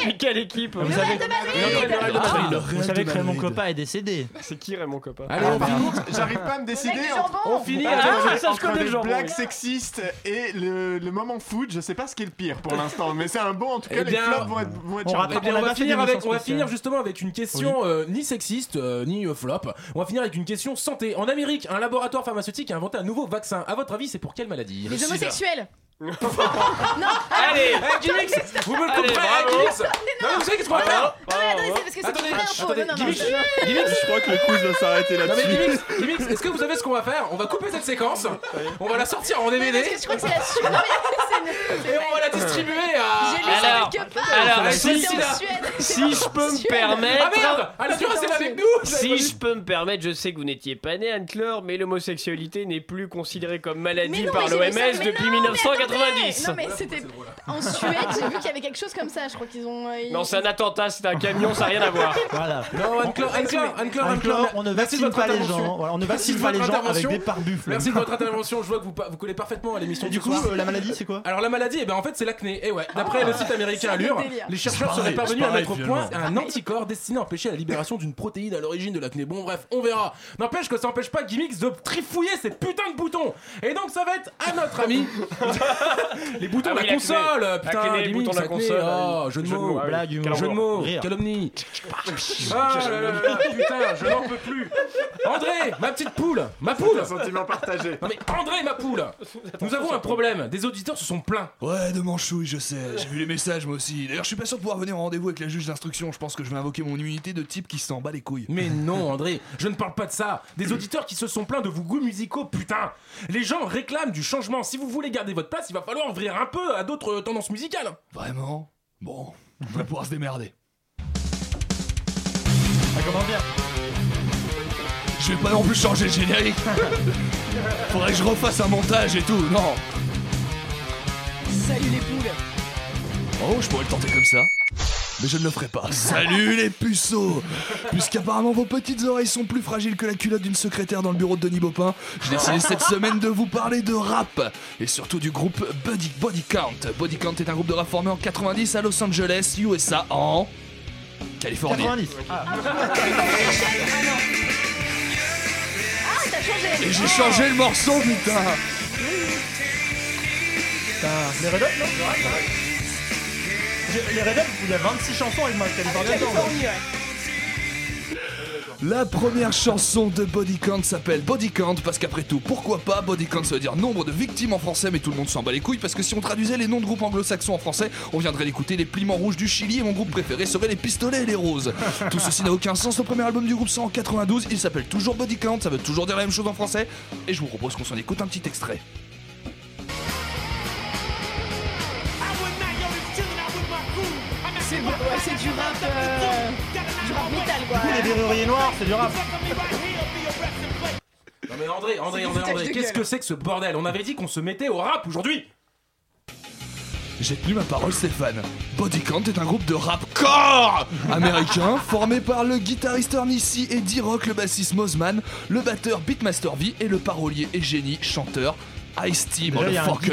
Mais quelle équipe. Ah, vous Real savez que Raymond. Coppa est décédé. C'est qui Raymond Coppa Allez, on finit. J'arrive pas à me décider. On finit Ah, avec- ça, je entre connais le jambon, et le, moment foot. Je sais pas ce qui est le pire pour l'instant, mais c'est un bon. En tout cas, Eh les flops vont être, on va finir avec, on va finir justement avec une question euh, ni sexiste euh, ni euh, flop. On va finir avec une question santé. En Amérique, un laboratoire pharmaceutique a inventé un nouveau vaccin. À votre avis, c'est pour quelle maladie? Les homosexuels non, allez, Guimix, vous me le. Non, vous savez qu'est-ce qu'on va faire attendez, je crois que le quiz va s'arrêter mais là-dessus. Gimix, est-ce que vous savez ce qu'on va faire On va couper cette séquence, on va la sortir en DVD je crois que c'est la suite. Et on va la distribuer à... J'ai lu ça Alors, quelque part. si- Suède. Si je peux me permettre Ah merde. Ah, avec nous. Si je peux me permettre, je sais que vous n'étiez pas né, Anne-Claire, mais l'homosexualité n'est plus considérée comme maladie par l'OMS depuis non, mais attendez, non, mais c'était. En Suède, j'ai vu qu'il y avait quelque chose comme ça. Je crois qu'ils ont. Euh, non, c'est un attentat, c'est un camion, ça n'a rien à voir. Voilà. Non, Anne-Claire, Anne-Claire, on ne merci pas les gens. Hein. On ne pas les gens avec des pare-buffles. Merci de votre intervention, je vois que vous, pa- parfaitement à l'émission. Du coup, euh, la maladie, c'est quoi? Alors la maladie, eh ben, en fait c'est l'acné. Et ouais, d'après oh, le site américain Allure, les chercheurs seraient parvenus à mettre au point un anticorps destiné à empêcher la libération d'une protéine à l'origine de l'acné. Bon bref, on verra. N'empêche que ça empêche pas Gimmicks de trifouiller ces putains de boutons. Et donc ça va être à notre ami les boutons Ah de la console. Putain, Acné, Gimmicks, boutons de la console, Oh, jeu de Jeu de mots. ah. Blague, Jeu de mots, Rire. calomnie. Ah putain, je n'en peux plus. André, ma petite poule, ma poule. Un sentiment partagé. Non mais André, ma poule. Nous avons un problème. Des auditeurs se sont plaints. Ouais, de manchouille, je sais. J'ai vu les messages moi aussi. D'ailleurs, je suis pas sûr de pouvoir venir en rendez-vous avec la juge d'instruction. Je pense que je vais invoquer mon immunité de type qui s'en bat les couilles. Mais non, André, je ne parle pas de ça. Des auditeurs qui se sont plaints de vos goûts musicaux, putain. Les gens réclament du changement. Si vous voulez garder votre place, il va falloir ouvrir un peu à d'autres tendances musicales. Vraiment Bon, on va pouvoir se démerder. Ça commence bien. Je vais pas non plus changer le générique. Faudrait que je refasse un montage et tout. Non. Salut les poules. Oh, je pourrais le tenter comme ça. Mais je ne le ferai pas. Salut les puceaux Puisqu'apparemment vos petites oreilles sont plus fragiles que la culotte d'une secrétaire dans le bureau de Denis Baupin, j'ai décidé cette semaine de vous parler de rap et surtout du groupe Buddy Body Count. Body Count est un groupe de rap formé en 90 à Los Angeles, USA, en Californie. 90. Ah. Ah, changé. Et j'ai changé le morceau, putain Putain, les Red Hot, non Les Red Hot, il y a 26 chansons avec. Californie, ouais. La première chanson de Body Count s'appelle Body Count parce qu'après tout, pourquoi pas Body Count ça veut dire nombre de victimes en français, mais tout le monde s'en bat les couilles parce que si on traduisait les noms de groupes anglo-saxons en français, on viendrait d'écouter les Pliments Rouges du Chili et mon groupe préféré serait les Pistolets et les Roses. Tout ceci n'a aucun sens. Le premier album du groupe sort en 92, il s'appelle toujours Body Count, ça veut toujours dire la même chose en français, et je vous propose qu'on s'en écoute un petit extrait. Ouais, c'est du rap. euh, du rap métal quoi. Du coup, les verruriers noirs, c'est du rap. Non mais André, André, André, André, qu'est-ce que c'est que ce bordel? On avait dit qu'on se mettait au rap aujourd'hui. J'ai tenu ma parole Stéphane. Body Count est un groupe de rap corps américain formé par le guitariste C et D-Rock, le bassiste Mosman, le batteur Beatmaster V et le parolier et génie chanteur Ice-T, motherfucker.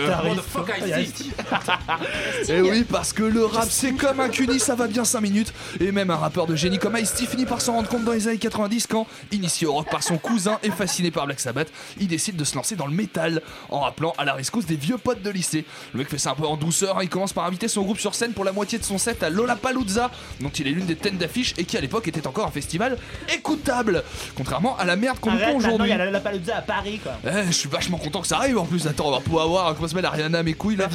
Ice-T. Et oui, parce que le rap c'est comme un cuni, ça va bien 5 minutes. Et même un rappeur de génie comme Ice-T finit par s'en rendre compte dans les années 90 quand, initié au rock par son cousin et fasciné par Black Sabbath, il décide de se lancer dans le métal en rappelant à la rescousse des vieux potes de lycée. Le mec fait ça un peu en douceur, hein, il commence par inviter son groupe sur scène pour la moitié de son set à Lollapalooza, dont il est l'une des têtes d'affiche et qui à l'époque était encore un festival écoutable, contrairement à la merde qu'on nous prend aujourd'hui. il y a la, la Palooza à Paris, quoi. Eh, je suis vachement content que ça arrive en plus. Attends, on va pouvoir avoir comment s'appelle Ariana mes couilles là.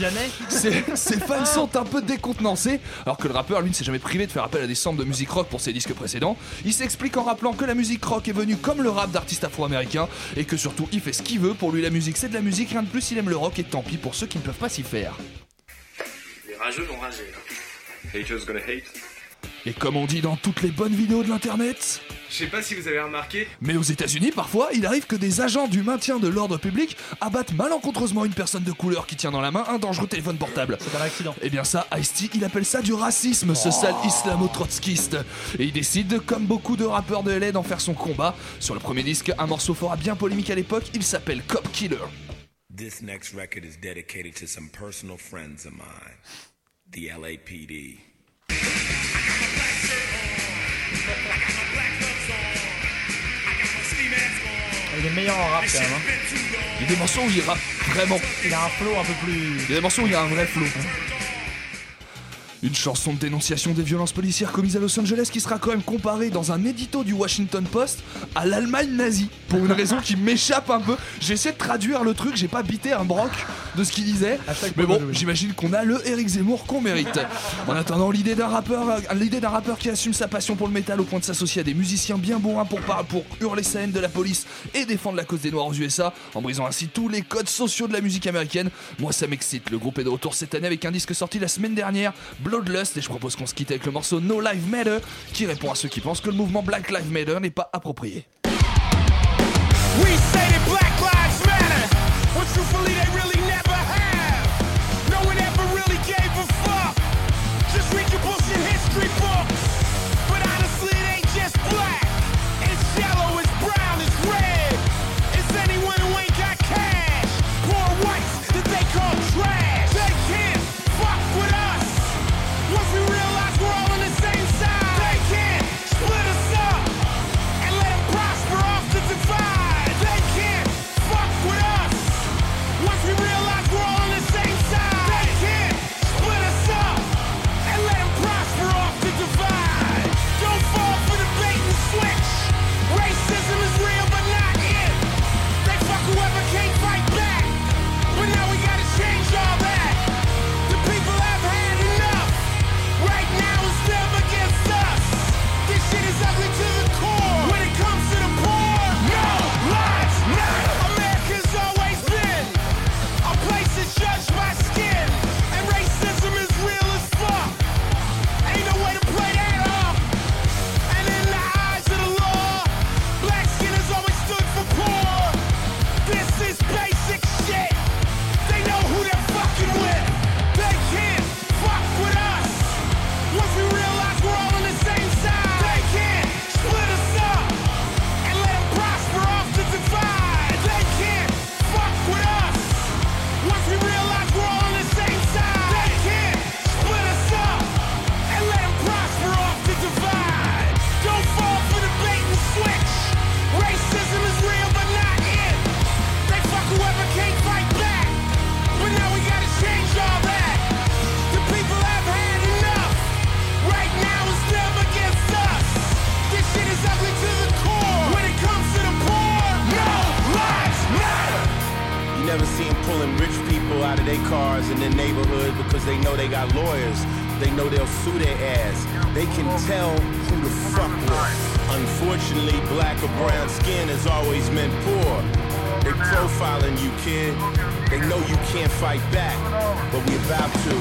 Ses, ses fans sont un peu décontenancés, alors que le rappeur lui ne s'est jamais privé de faire appel à des samples de musique rock pour ses disques précédents. Il s'explique en rappelant que la musique rock est venue comme le rap d'artistes afro-américains et que surtout il fait ce qu'il veut. Pour lui, la musique c'est de la musique, rien de plus. Il aime le rock et tant pis pour ceux qui ne peuvent pas s'y faire. Les rageux vont rager. Haters gonna hate. Et comme on dit dans toutes les bonnes vidéos de l'internet. Je sais pas si vous avez remarqué, Mais aux États-Unis, parfois, il arrive que des agents du maintien de l'ordre public abattent malencontreusement une personne de couleur qui tient dans la main un dangereux téléphone portable. C'est un accident. Eh bien ça, Ice-T, il appelle ça du racisme, ce sale islamo-trotskiste. Et il décide, comme beaucoup de rappeurs de LA, d'en faire son combat. Sur le premier disque, un morceau fort bien polémique à l'époque, il s'appelle Cop Killer. This next record is dedicated to some personal friends of mine, the LAPD. Il est meilleur en rap, quand même. hein. Il y a des morceaux où il rappe vraiment. Il a un flow un peu plus. Il y a des morceaux où il y a un vrai flow. Une chanson de dénonciation des violences policières commises à Los Angeles qui sera quand même comparée dans un édito du Washington Post à l'Allemagne nazie. Pour une raison qui m'échappe un peu. J'ai essayé de traduire le truc, j'ai pas bité un broc de ce qu'il disait. Mais bon, j'imagine qu'on a le Eric Zemmour qu'on mérite. En attendant, l'idée d'un rappeur, euh, l'idée d'un rappeur qui assume sa passion pour le métal au point de s'associer à des musiciens bien bourrins pour, par- pour hurler sa haine de la police et défendre la cause des Noirs aux USA, en brisant ainsi tous les codes sociaux de la musique américaine. Moi, ça m'excite. Le groupe est de retour cette année avec un disque sorti la semaine dernière, Bloodlust, et je propose qu'on se quitte avec le morceau No Life Matter, qui répond à ceux qui pensent que le mouvement Black Lives Matter n'est pas approprié. We say black of their cars in the neighborhood because they know they got lawyers. They know they'll sue their ass. They can tell who the fuck with. Unfortunately, black or brown skin has always meant poor. They profiling you, kid. They know you can't fight back, but we about to.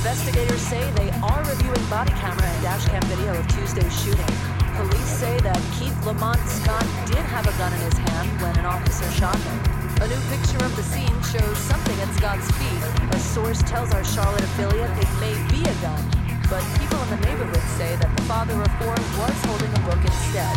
Investigators say they are reviewing body camera and dashcam video of Tuesday's shooting. Police say that Keith Lamont Scott did have a gun in his hand when an officer shot him. A new picture of the scene shows something at Scott's feet. A source tells our Charlotte affiliate it may be a gun, but people in the neighborhood say that the father of four was holding a book instead.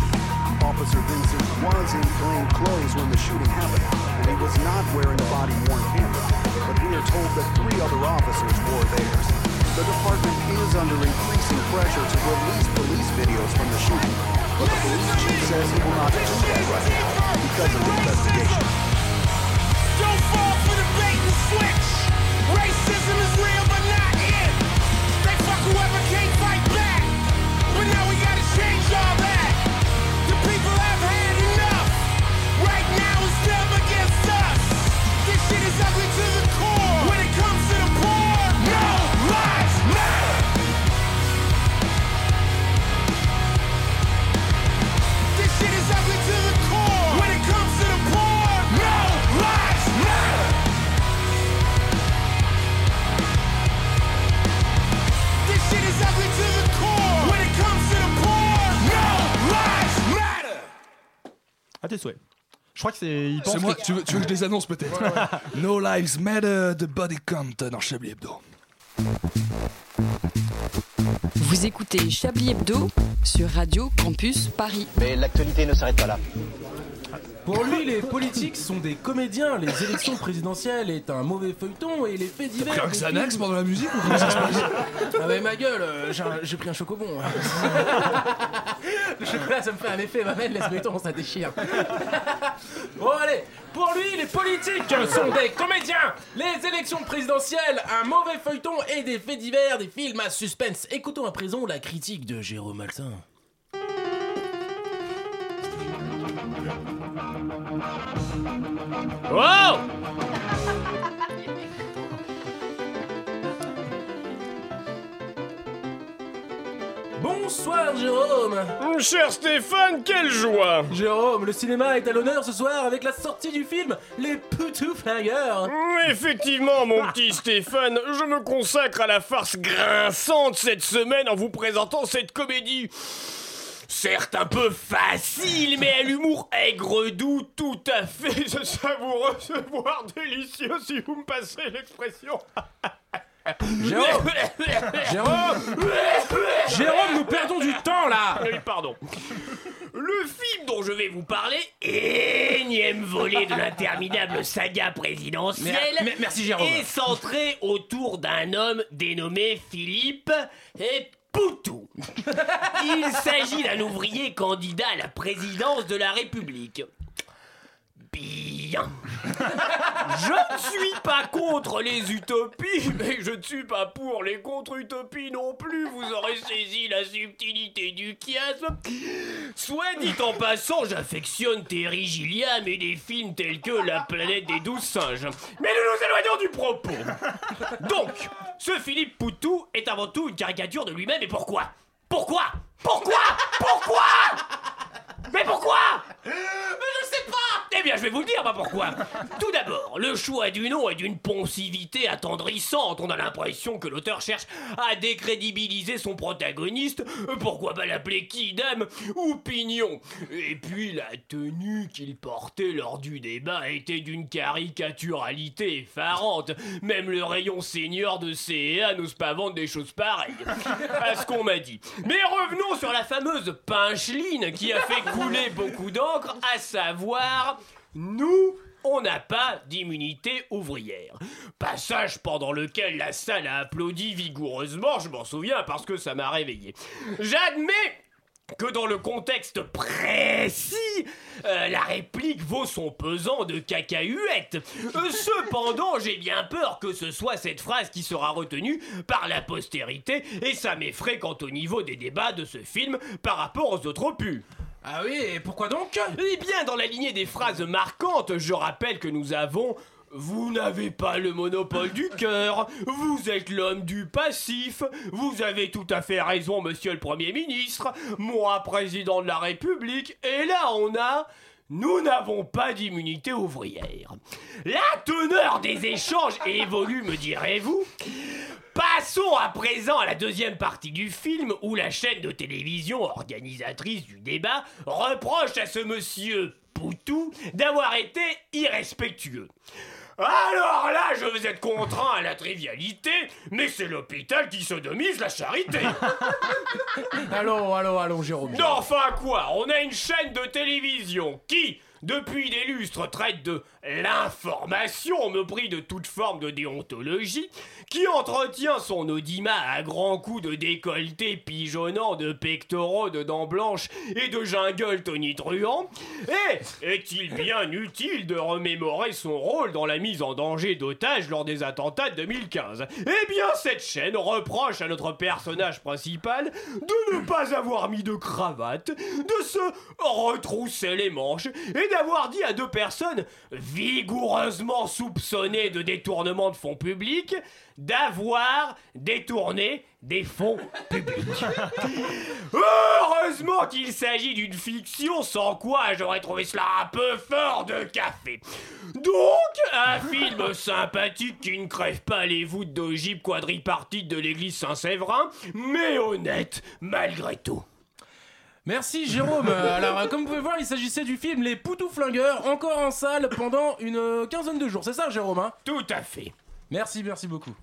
Officer Vincent was in plain clothes when the shooting happened, and he was not wearing a body worn camera. But we are told that three other officers wore theirs. The department is under increasing pressure to release police videos from the shooting, but the police chief says he will not do that right now because of the investigation. Fall for the bait and switch. Racism is real, but Je crois que c'est. il pense C'est moi, que- tu veux, tu veux que je les annonce peut-être No Lives Matter de Body Count dans Chablis Hebdo. Vous écoutez Chablis Hebdo sur Radio Campus Paris. Mais l'actualité ne s'arrête pas là. Pour lui, les politiques sont des comédiens. Les élections présidentielles est un mauvais feuilleton et les faits divers. pris un Xanax pendant la musique ou comment ça se passe Ah mais ma gueule, euh, j'ai un- j'ai pris un chocobon. Le chocolat, ça me fait un effet. Ma laisse béton, ça déchire. Bon allez, pour lui, les politiques sont des comédiens. Les élections présidentielles, un mauvais feuilleton et des faits divers, des films à suspense. Écoutons à présent la critique de Jérôme Maltin. Wow! Bonsoir Jérôme. Cher Stéphane, quelle joie. Jérôme, le cinéma est à l'honneur ce soir avec la sortie du film Les Poutous Flingueurs. Effectivement, mon petit Stéphane, je me consacre à la farce grinçante cette semaine en vous présentant cette comédie. Certes un peu facile, mais à l'humour aigre doux, tout à fait savoureux, voire délicieux si vous me passez l'expression. Jérôme Jérôme Jérôme, nous perdons du temps là Oui, pardon. Le film dont je vais vous parler, énième volet de l'interminable saga présidentielle, Mer- mer- merci, Jérôme. est centré autour d'un homme dénommé Philippe et Poutou. Il s'agit d'un ouvrier candidat à la présidence de la République. Je ne suis pas contre les utopies, mais je ne suis pas pour les contre-utopies non plus. Vous aurez saisi la subtilité du chiasme. Soit dit en passant, j'affectionne Terry Gilliam et des films tels que La planète des douze singes. Mais nous nous éloignons du propos. Donc, ce Philippe Poutou est avant tout une caricature de lui-même et pourquoi? Pourquoi? Pourquoi? Pourquoi? Mais pourquoi? Mais je sais pas Eh bien, je vais vous le dire, bah pourquoi Tout d'abord, le choix du nom est d'une poncivité attendrissante. On a l'impression que l'auteur cherche à décrédibiliser son protagoniste. Pourquoi pas l'appeler Kidam ou Pignon? Et puis, la tenue qu'il portait lors du débat était d'une caricaturalité effarante. Même le rayon senior de CEA n'ose pas vendre des choses pareilles. À ce qu'on m'a dit. Mais revenons sur la fameuse pincheline qui a fait beaucoup d'encre, à savoir nous. On n'a pas d'immunité ouvrière. Passage pendant lequel la salle a applaudi vigoureusement, je m'en souviens parce que ça m'a réveillé. J'admets que dans le contexte précis, euh, la réplique vaut son pesant de cacahuètes. Euh, cependant, j'ai bien peur que ce soit cette phrase qui sera retenue par la postérité, et ça m'effraie quant au niveau des débats de ce film par rapport aux autres opus. Ah oui, pourquoi donc? Eh bien, dans la lignée des phrases marquantes, je rappelle que nous avons vous n'avez pas le monopole du cœur, vous êtes l'homme du passif, vous avez tout à fait raison, monsieur le Premier ministre, moi, président de la République, et là on a... Nous n'avons pas d'immunité ouvrière. La teneur des échanges évolue, me direz-vous Passons à présent à la deuxième partie du film où la chaîne de télévision organisatrice du débat reproche à ce monsieur Poutou d'avoir été irrespectueux. Alors là, je vais être contraint à la trivialité, mais c'est l'hôpital qui sodomise la charité. Allons, allons, allons, Jérôme. Non, enfin quoi On a une chaîne de télévision qui, depuis des lustres, traite de l'information au mépris de toute forme de déontologie, qui entretient son audimat à grands coups de décolleté pigeonnant, de pectoraux, de dents blanches et de jungle tonitruant. Et est-il bien utile de remémorer son rôle dans la mise en danger d'otages lors des attentats de 2015 Eh bien, cette chaîne reproche à notre personnage principal de ne pas avoir mis de cravate, de se retrousser les manches et d'avoir dit à deux personnes vigoureusement soupçonnées de détournement de fonds publics d'avoir détourné des fonds publics. Heureusement qu'il s'agit d'une fiction, sans quoi j'aurais trouvé cela un peu fort de café. Donc, un film sympathique qui ne crève pas les voûtes d'ogive quadripartite de l'église Saint-Séverin, mais honnête malgré tout. Merci Jérôme. Euh, Alors, euh, comme vous pouvez voir, il s'agissait du film Les Poutous Flingueurs, encore en salle pendant une euh, quinzaine de jours. C'est ça, Jérôme hein? Tout à fait. Merci, merci beaucoup.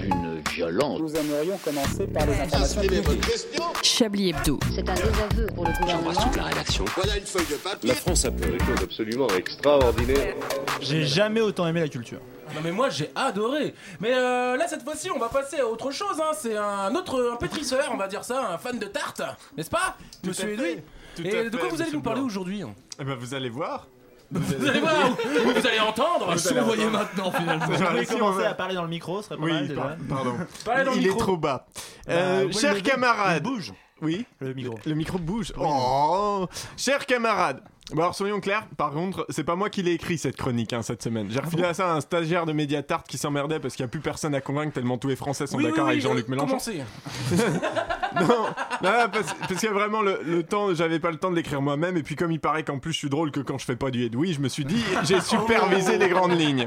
Une violence. Nous aimerions commencer par les informations publiques. Chablis Hebdo. C'est un désaveu pour le gouvernement. la rédaction. Voilà une feuille de papier. La France a fait des choses absolument extraordinaires. J'ai jamais autant aimé la culture. Non mais moi j'ai adoré. Mais euh, là cette fois-ci on va passer à autre chose. Hein. C'est un autre un pétrisseur, on va dire ça, un fan de tarte, n'est-ce pas, Tout Monsieur Edoui Et de quoi vous allez monsieur nous parler aujourd'hui hein Eh ben, vous allez voir. Vous allez voir, ou vous allez entendre. Vous allez voyez maintenant finalement. Vous pouvez commencer à parler dans le micro, ce serait pas Oui, mal déjà. par- pardon. Parlez dans le Il micro. est trop bas. Bah, Euh, vous chers camarades. Bouge, Oui, le micro. le micro bouge. Oh, chers camarades. Bon alors soyons clairs, par contre, c'est pas moi qui l'ai écrit cette chronique hein, cette semaine. Ah J'ai refilé à ça un stagiaire de Mediatart qui s'emmerdait parce qu'il n'y a plus personne à convaincre tellement tous les Français sont Oui, d'accord oui, avec Jean-Luc Mélenchon. Non, non, parce, parce que vraiment le, le temps, j'avais pas le temps de l'écrire moi-même et puis comme il paraît qu'en plus je suis drôle que quand je fais pas du Edoui, je me suis dit j'ai supervisé les grandes lignes.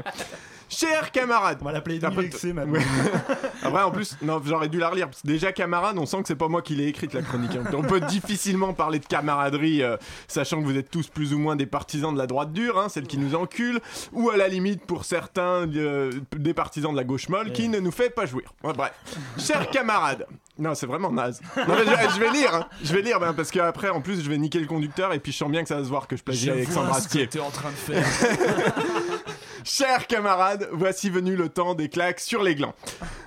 Chers camarades, On va l'appeler Après, maintenant. Après, en plus, non, j'aurais dû la relire. Parce que déjà, camarade, on sent que c'est pas moi qui l'ai écrite la chronique. hein. On peut difficilement parler de camaraderie, euh, sachant que vous êtes tous plus ou moins des partisans de la droite dure, hein, celle qui nous encule, ou à la limite pour certains euh, des partisans de la gauche molle qui ne nous fait pas jouir. Ouais, bref, chers camarades. Non, c'est vraiment naze. Non, mais je, je vais lire, hein. je vais lire, ben, parce qu'après, en plus, je vais niquer le conducteur et puis je sens bien que ça va se voir que je plagie Alexandre vois ce que Astier. en train de faire. Chers camarades, voici venu le temps des claques sur les glands.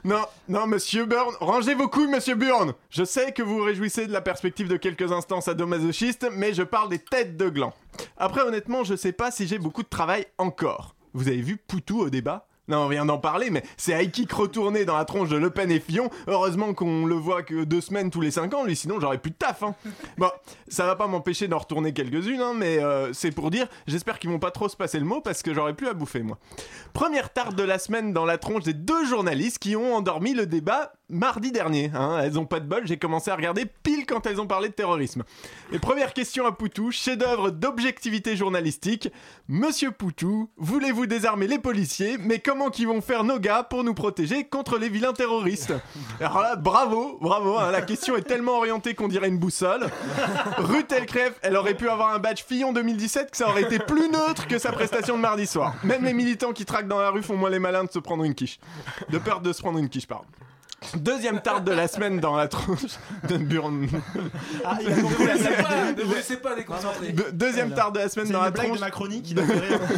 Non, non, monsieur Burn, rangez vos couilles, monsieur Burn. Je sais que vous vous réjouissez de la perspective de quelques instants sadomasochistes, mais je parle des têtes de glands. Après, honnêtement, je sais pas si j'ai beaucoup de travail encore. Vous avez vu Poutou au débat? Non, on vient d'en parler, mais c'est high kick retourné dans la tronche de Le Pen et Fillon. Heureusement qu'on le voit que deux semaines tous les cinq ans, lui, sinon j'aurais plus de taf. Hein. Bon, ça va pas m'empêcher d'en retourner quelques-unes, hein, mais euh, c'est pour dire, j'espère qu'ils vont pas trop se passer le mot parce que j'aurais plus à bouffer, moi. Première tarte de la semaine dans la tronche des deux journalistes qui ont endormi le débat mardi dernier. hein. Elles ont pas de bol, j'ai commencé à regarder pile quand elles ont parlé de terrorisme. Et première question à Poutou, chef-d'œuvre d'objectivité journalistique. Monsieur Poutou, voulez-vous désarmer les policiers, mais comment qu'ils vont faire nos gars pour nous protéger contre les vilains terroristes Alors là, bravo, bravo, hein, la question est tellement orientée qu'on dirait une boussole. Ruth Elkref, elle aurait pu avoir un badge Fillon 2017 que ça aurait été plus neutre que sa prestation de mardi soir. Même les militants qui traquent dans la rue font moins les malins de se prendre une quiche. De peur de se prendre une quiche, pardon. Deuxième tarte de la semaine dans la tronche de Burn. Ah, il a compris la Ne vous laissez blague. pas, ne vous laissez pas déconcentrer. De- deuxième tarte de la semaine dans une la blague tronche. de rire.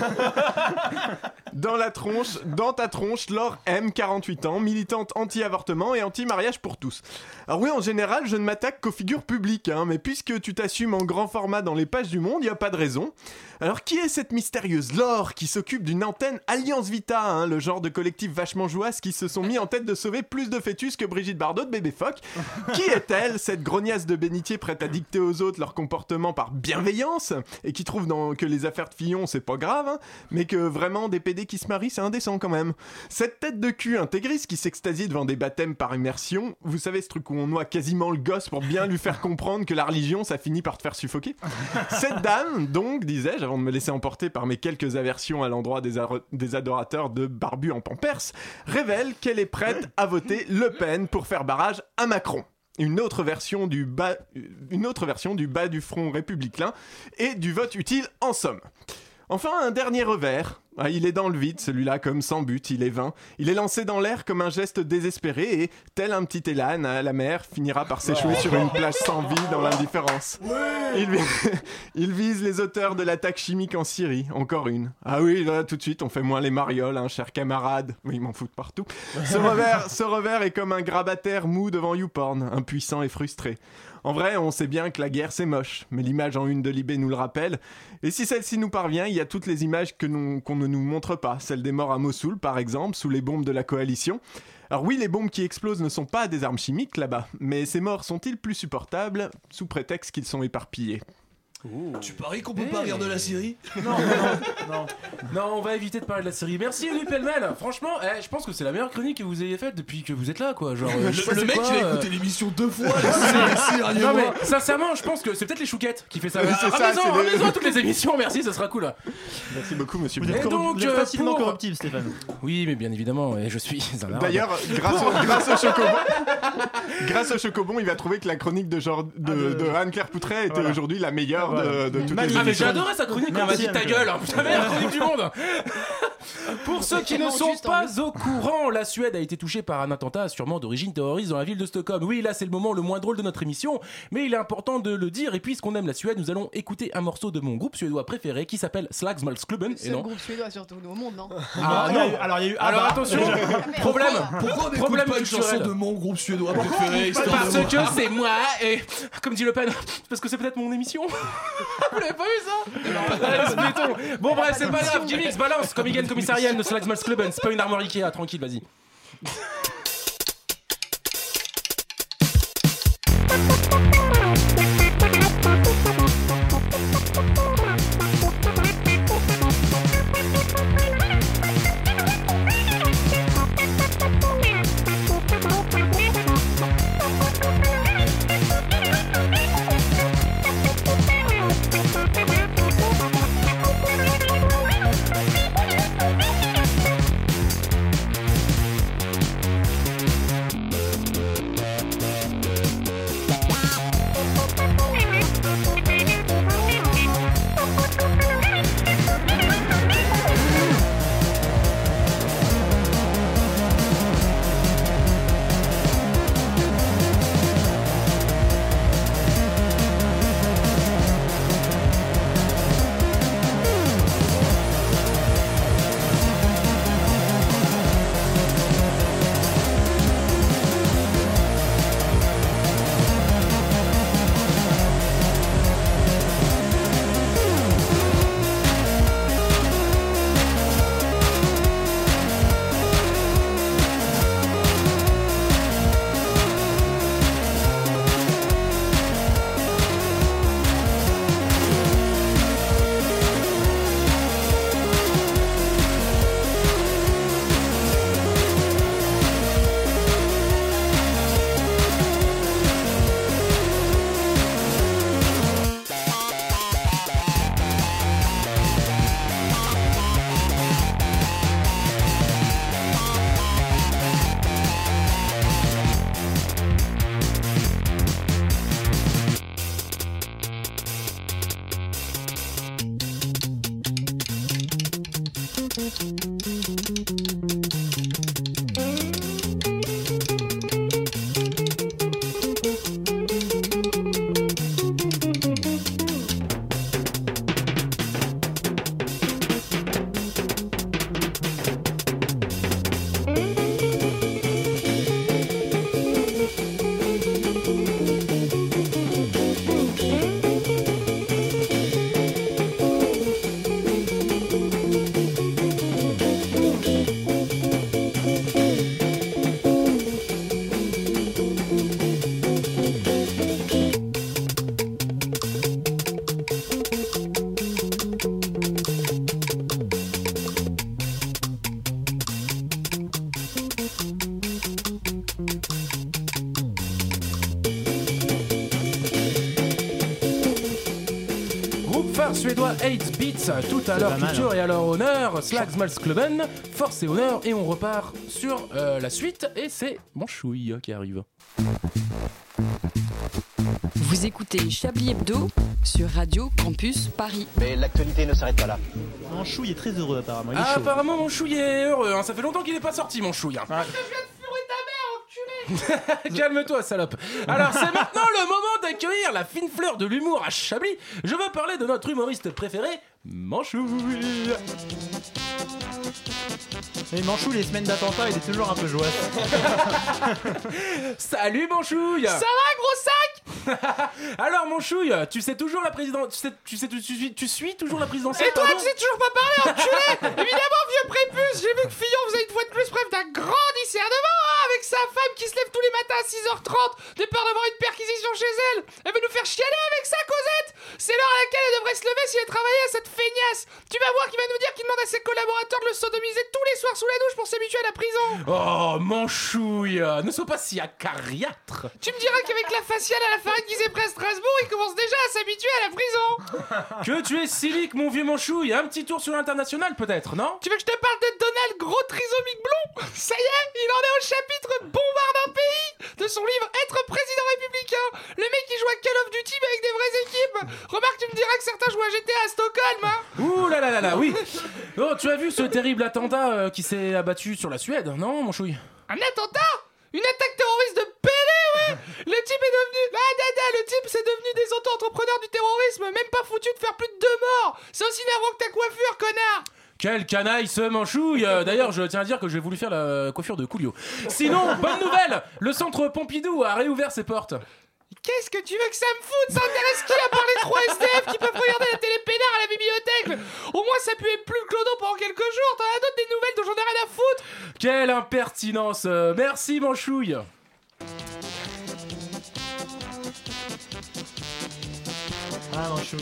Dans la tronche, dans ta tronche, Laure M, 48 ans, militante anti-avortement et anti-mariage pour tous. Alors oui, en général, je ne m'attaque qu'aux figures publiques, hein, mais puisque tu t'assumes en grand format dans les pages du monde, il n'y a pas de raison. Alors qui est cette mystérieuse Laure qui s'occupe d'une antenne Alliance Vita, hein, le genre de collectif vachement jouasse qui se sont mis en tête de sauver plus de fœtus que Brigitte Bardot de Bébé Phoque Qui est-elle, cette grognasse de bénitier prête à dicter aux autres leur comportement par bienveillance et qui trouve dans, que les affaires de Fillon c'est pas grave, hein, mais que vraiment des PD qui se marient c'est indécent quand même. Cette tête de cul intégriste qui s'extasie devant des baptêmes par immersion, vous savez ce truc où on noie quasiment le gosse pour bien lui faire comprendre que la religion ça finit par te faire suffoquer? Cette dame, donc, disais-je, avant de me laisser emporter par mes quelques aversions à l'endroit des, adorateurs de Barbu en Pampers, révèle qu'elle est prête à voter Le Pen pour faire barrage à Macron. Une autre version du bas, une autre version du bas du front républicain et du vote utile en somme. Enfin, un dernier revers. Ah, il est dans le vide, celui-là, comme sans but, il est vain. Il est lancé dans l'air comme un geste désespéré et, tel un petit élan à la mer, finira par s'échouer sur une plage sans vie dans l'indifférence. Il, vi- il vise les auteurs de l'attaque chimique en Syrie, encore une. Ah oui, là, tout de suite, on fait moins les marioles, hein, cher camarade. Oui, ils m'en foutent partout. Ce revers, ce revers est comme un grabataire mou devant YouPorn, impuissant et frustré. En vrai, on sait bien que la guerre c'est moche, mais l'image en une de Libé nous le rappelle. Et si celle-ci nous parvient, il y a toutes les images que nous- qu'on ne nous montre pas. Celle des morts à Mossoul, par exemple, sous les bombes de la coalition. Alors oui, les bombes qui explosent ne sont pas des armes chimiques là-bas, mais ces morts sont-ils plus supportables sous prétexte qu'ils sont éparpillés? Tu paries qu'on peut pas rire de la Syrie Non, non, non, non. Non, on va éviter de parler de la série. Merci, Louis Pellemel. Franchement, eh, je pense que c'est la meilleure chronique que vous ayez faite depuis que vous êtes là, quoi. Genre, sais Le, le mec, quoi, il a euh, écouté l'émission deux fois. rien Non mais sincèrement, je pense que c'est peut-être les chouquettes qui fait ça. C'est ça, Ramenez-en, les- toutes les émissions, merci, ça sera cool. Merci beaucoup, monsieur Vous êtes, Et donc, vous êtes euh, facilement pour- corruptible, Stéphane. Oui, mais bien évidemment, et je suis un. D'ailleurs, grâce au, grâce au chocobon, grâce au chocobon, il va trouver que la chronique de, genre, de, Ah, de- de Anne-Claire Poutret était aujourd'hui la meilleure Voilà. de, de toutes les. Ah mais j'adore sa chronique, on m'a dit ta gueule, hein, putain, meilleure chronique du monde Pour ceux qui ne sont pas au courant, la Suède a été touchée par un attentat sûrement d'origine terroriste dans la ville de Stockholm. Oui, là c'est le moment le moins drôle de notre émission, mais il est important de le dire, et puisqu'on aime la Suède, nous allons écouter un morceau de mon groupe suédois préféré qui s'appelle Slagsmalsklubben, C'est le groupe suédois surtout au monde, non Ah, il y a non. eu- alors il y a eu Alors Abba. attention, problème Problème pas une chanson de mon groupe suédois préféré Parce que c'est moi et comme dit Le Pen, parce que c'est peut-être mon émission. Vous l'avez pas vu ça. Bon bref, c'est pas grave. Gimix balance comme Igen commissarienne de Slagsmalsklubben. C'est pas une armoire Ikea, tranquille, vas-y. Suédois 8 Beats, tout à leur culture hein. et à leur honneur, Slagsmalsklubben, force et honneur, et on repart sur euh, la suite, et c'est Manchouille qui arrive. Vous écoutez Chablis Hebdo sur Radio Campus Paris. Mais l'actualité ne s'arrête pas là. Manchouille est très heureux apparemment. Il est Ah, chaud. apparemment Manchouille est heureux, hein, ça fait longtemps qu'il n'est pas sorti Manchouille. hein. Calme-toi, salope. Alors, c'est maintenant le moment d'accueillir la fine fleur de l'humour à Chablis. Je veux parler de notre humoriste préféré, Manchouille. Mais Manchou, les semaines d'attentat, il est toujours un peu joyeux. Salut Manchouille Ça va, gros sac? Alors Manchouille, tu sais toujours la présidence... Tu sais, tu, sais, tu, tu suis, tu suis toujours la présidentielle Et toi, pardon tu sais toujours pas parler, enculé Évidemment, vieux prépuce J'ai vu que Fillon faisait une fois de plus preuve d'un grand discernement, hein, avec sa femme qui se lève tous les matins à 6h30 de peur d'avoir une perquisition chez elle Elle veut nous faire chialer avec sa Cosette C'est l'heure à laquelle elle devrait se lever si elle travaillait, cette feignasse. Tu vas voir qu'il va nous dire qu'il demande à ses collaborateurs de le sodomiser tous les soirs sous la douche pour s'habituer à la prison. Oh Manchouille, ne sois pas si acariâtre. Tu me diras qu'avec la faciale à la farine qu'ils pris à Strasbourg, il commence déjà à s'habituer à la prison. Que tu es cynique mon vieux Manchouille, un petit tour sur l'international peut-être, non? Tu veux que je te parle de Donald Gros Trisomique Blond? Ça y est, il en est au chapitre Bombard d'un pays de son livre Être président républicain. Le mec qui joue à Call of Duty mais avec des vraies équipes. Remarque, tu me diras que certains jouent à GTA à Stockholm, hein. Ouh là là là là, oui. Oh, tu as vu ce terrible attentat euh, qui s'est abattu sur la Suède, non Manchouille Un attentat? Une attaque terroriste de Pelé, ouais. Le type est devenu... Ah, dada, le type c'est devenu des auto-entrepreneurs du terrorisme, même pas foutu de faire plus de deux morts. C'est aussi nerveux que ta coiffure, connard. Quel canaille ce manchouille Euh, D'ailleurs, je tiens à dire que j'ai voulu faire la coiffure de Coolio. Sinon, bonne nouvelle Le centre Pompidou a réouvert ses portes. Qu'est-ce que tu veux que ça me foute? Ça intéresse qui à part les 3 SDF qui peuvent regarder la télé pénard à la bibliothèque? Au moins ça puait plus le clodo pendant quelques jours, t'en as d'autres des nouvelles dont j'en ai rien à foutre? Quelle impertinence Euh, Merci manchouille Ah, Manchouille.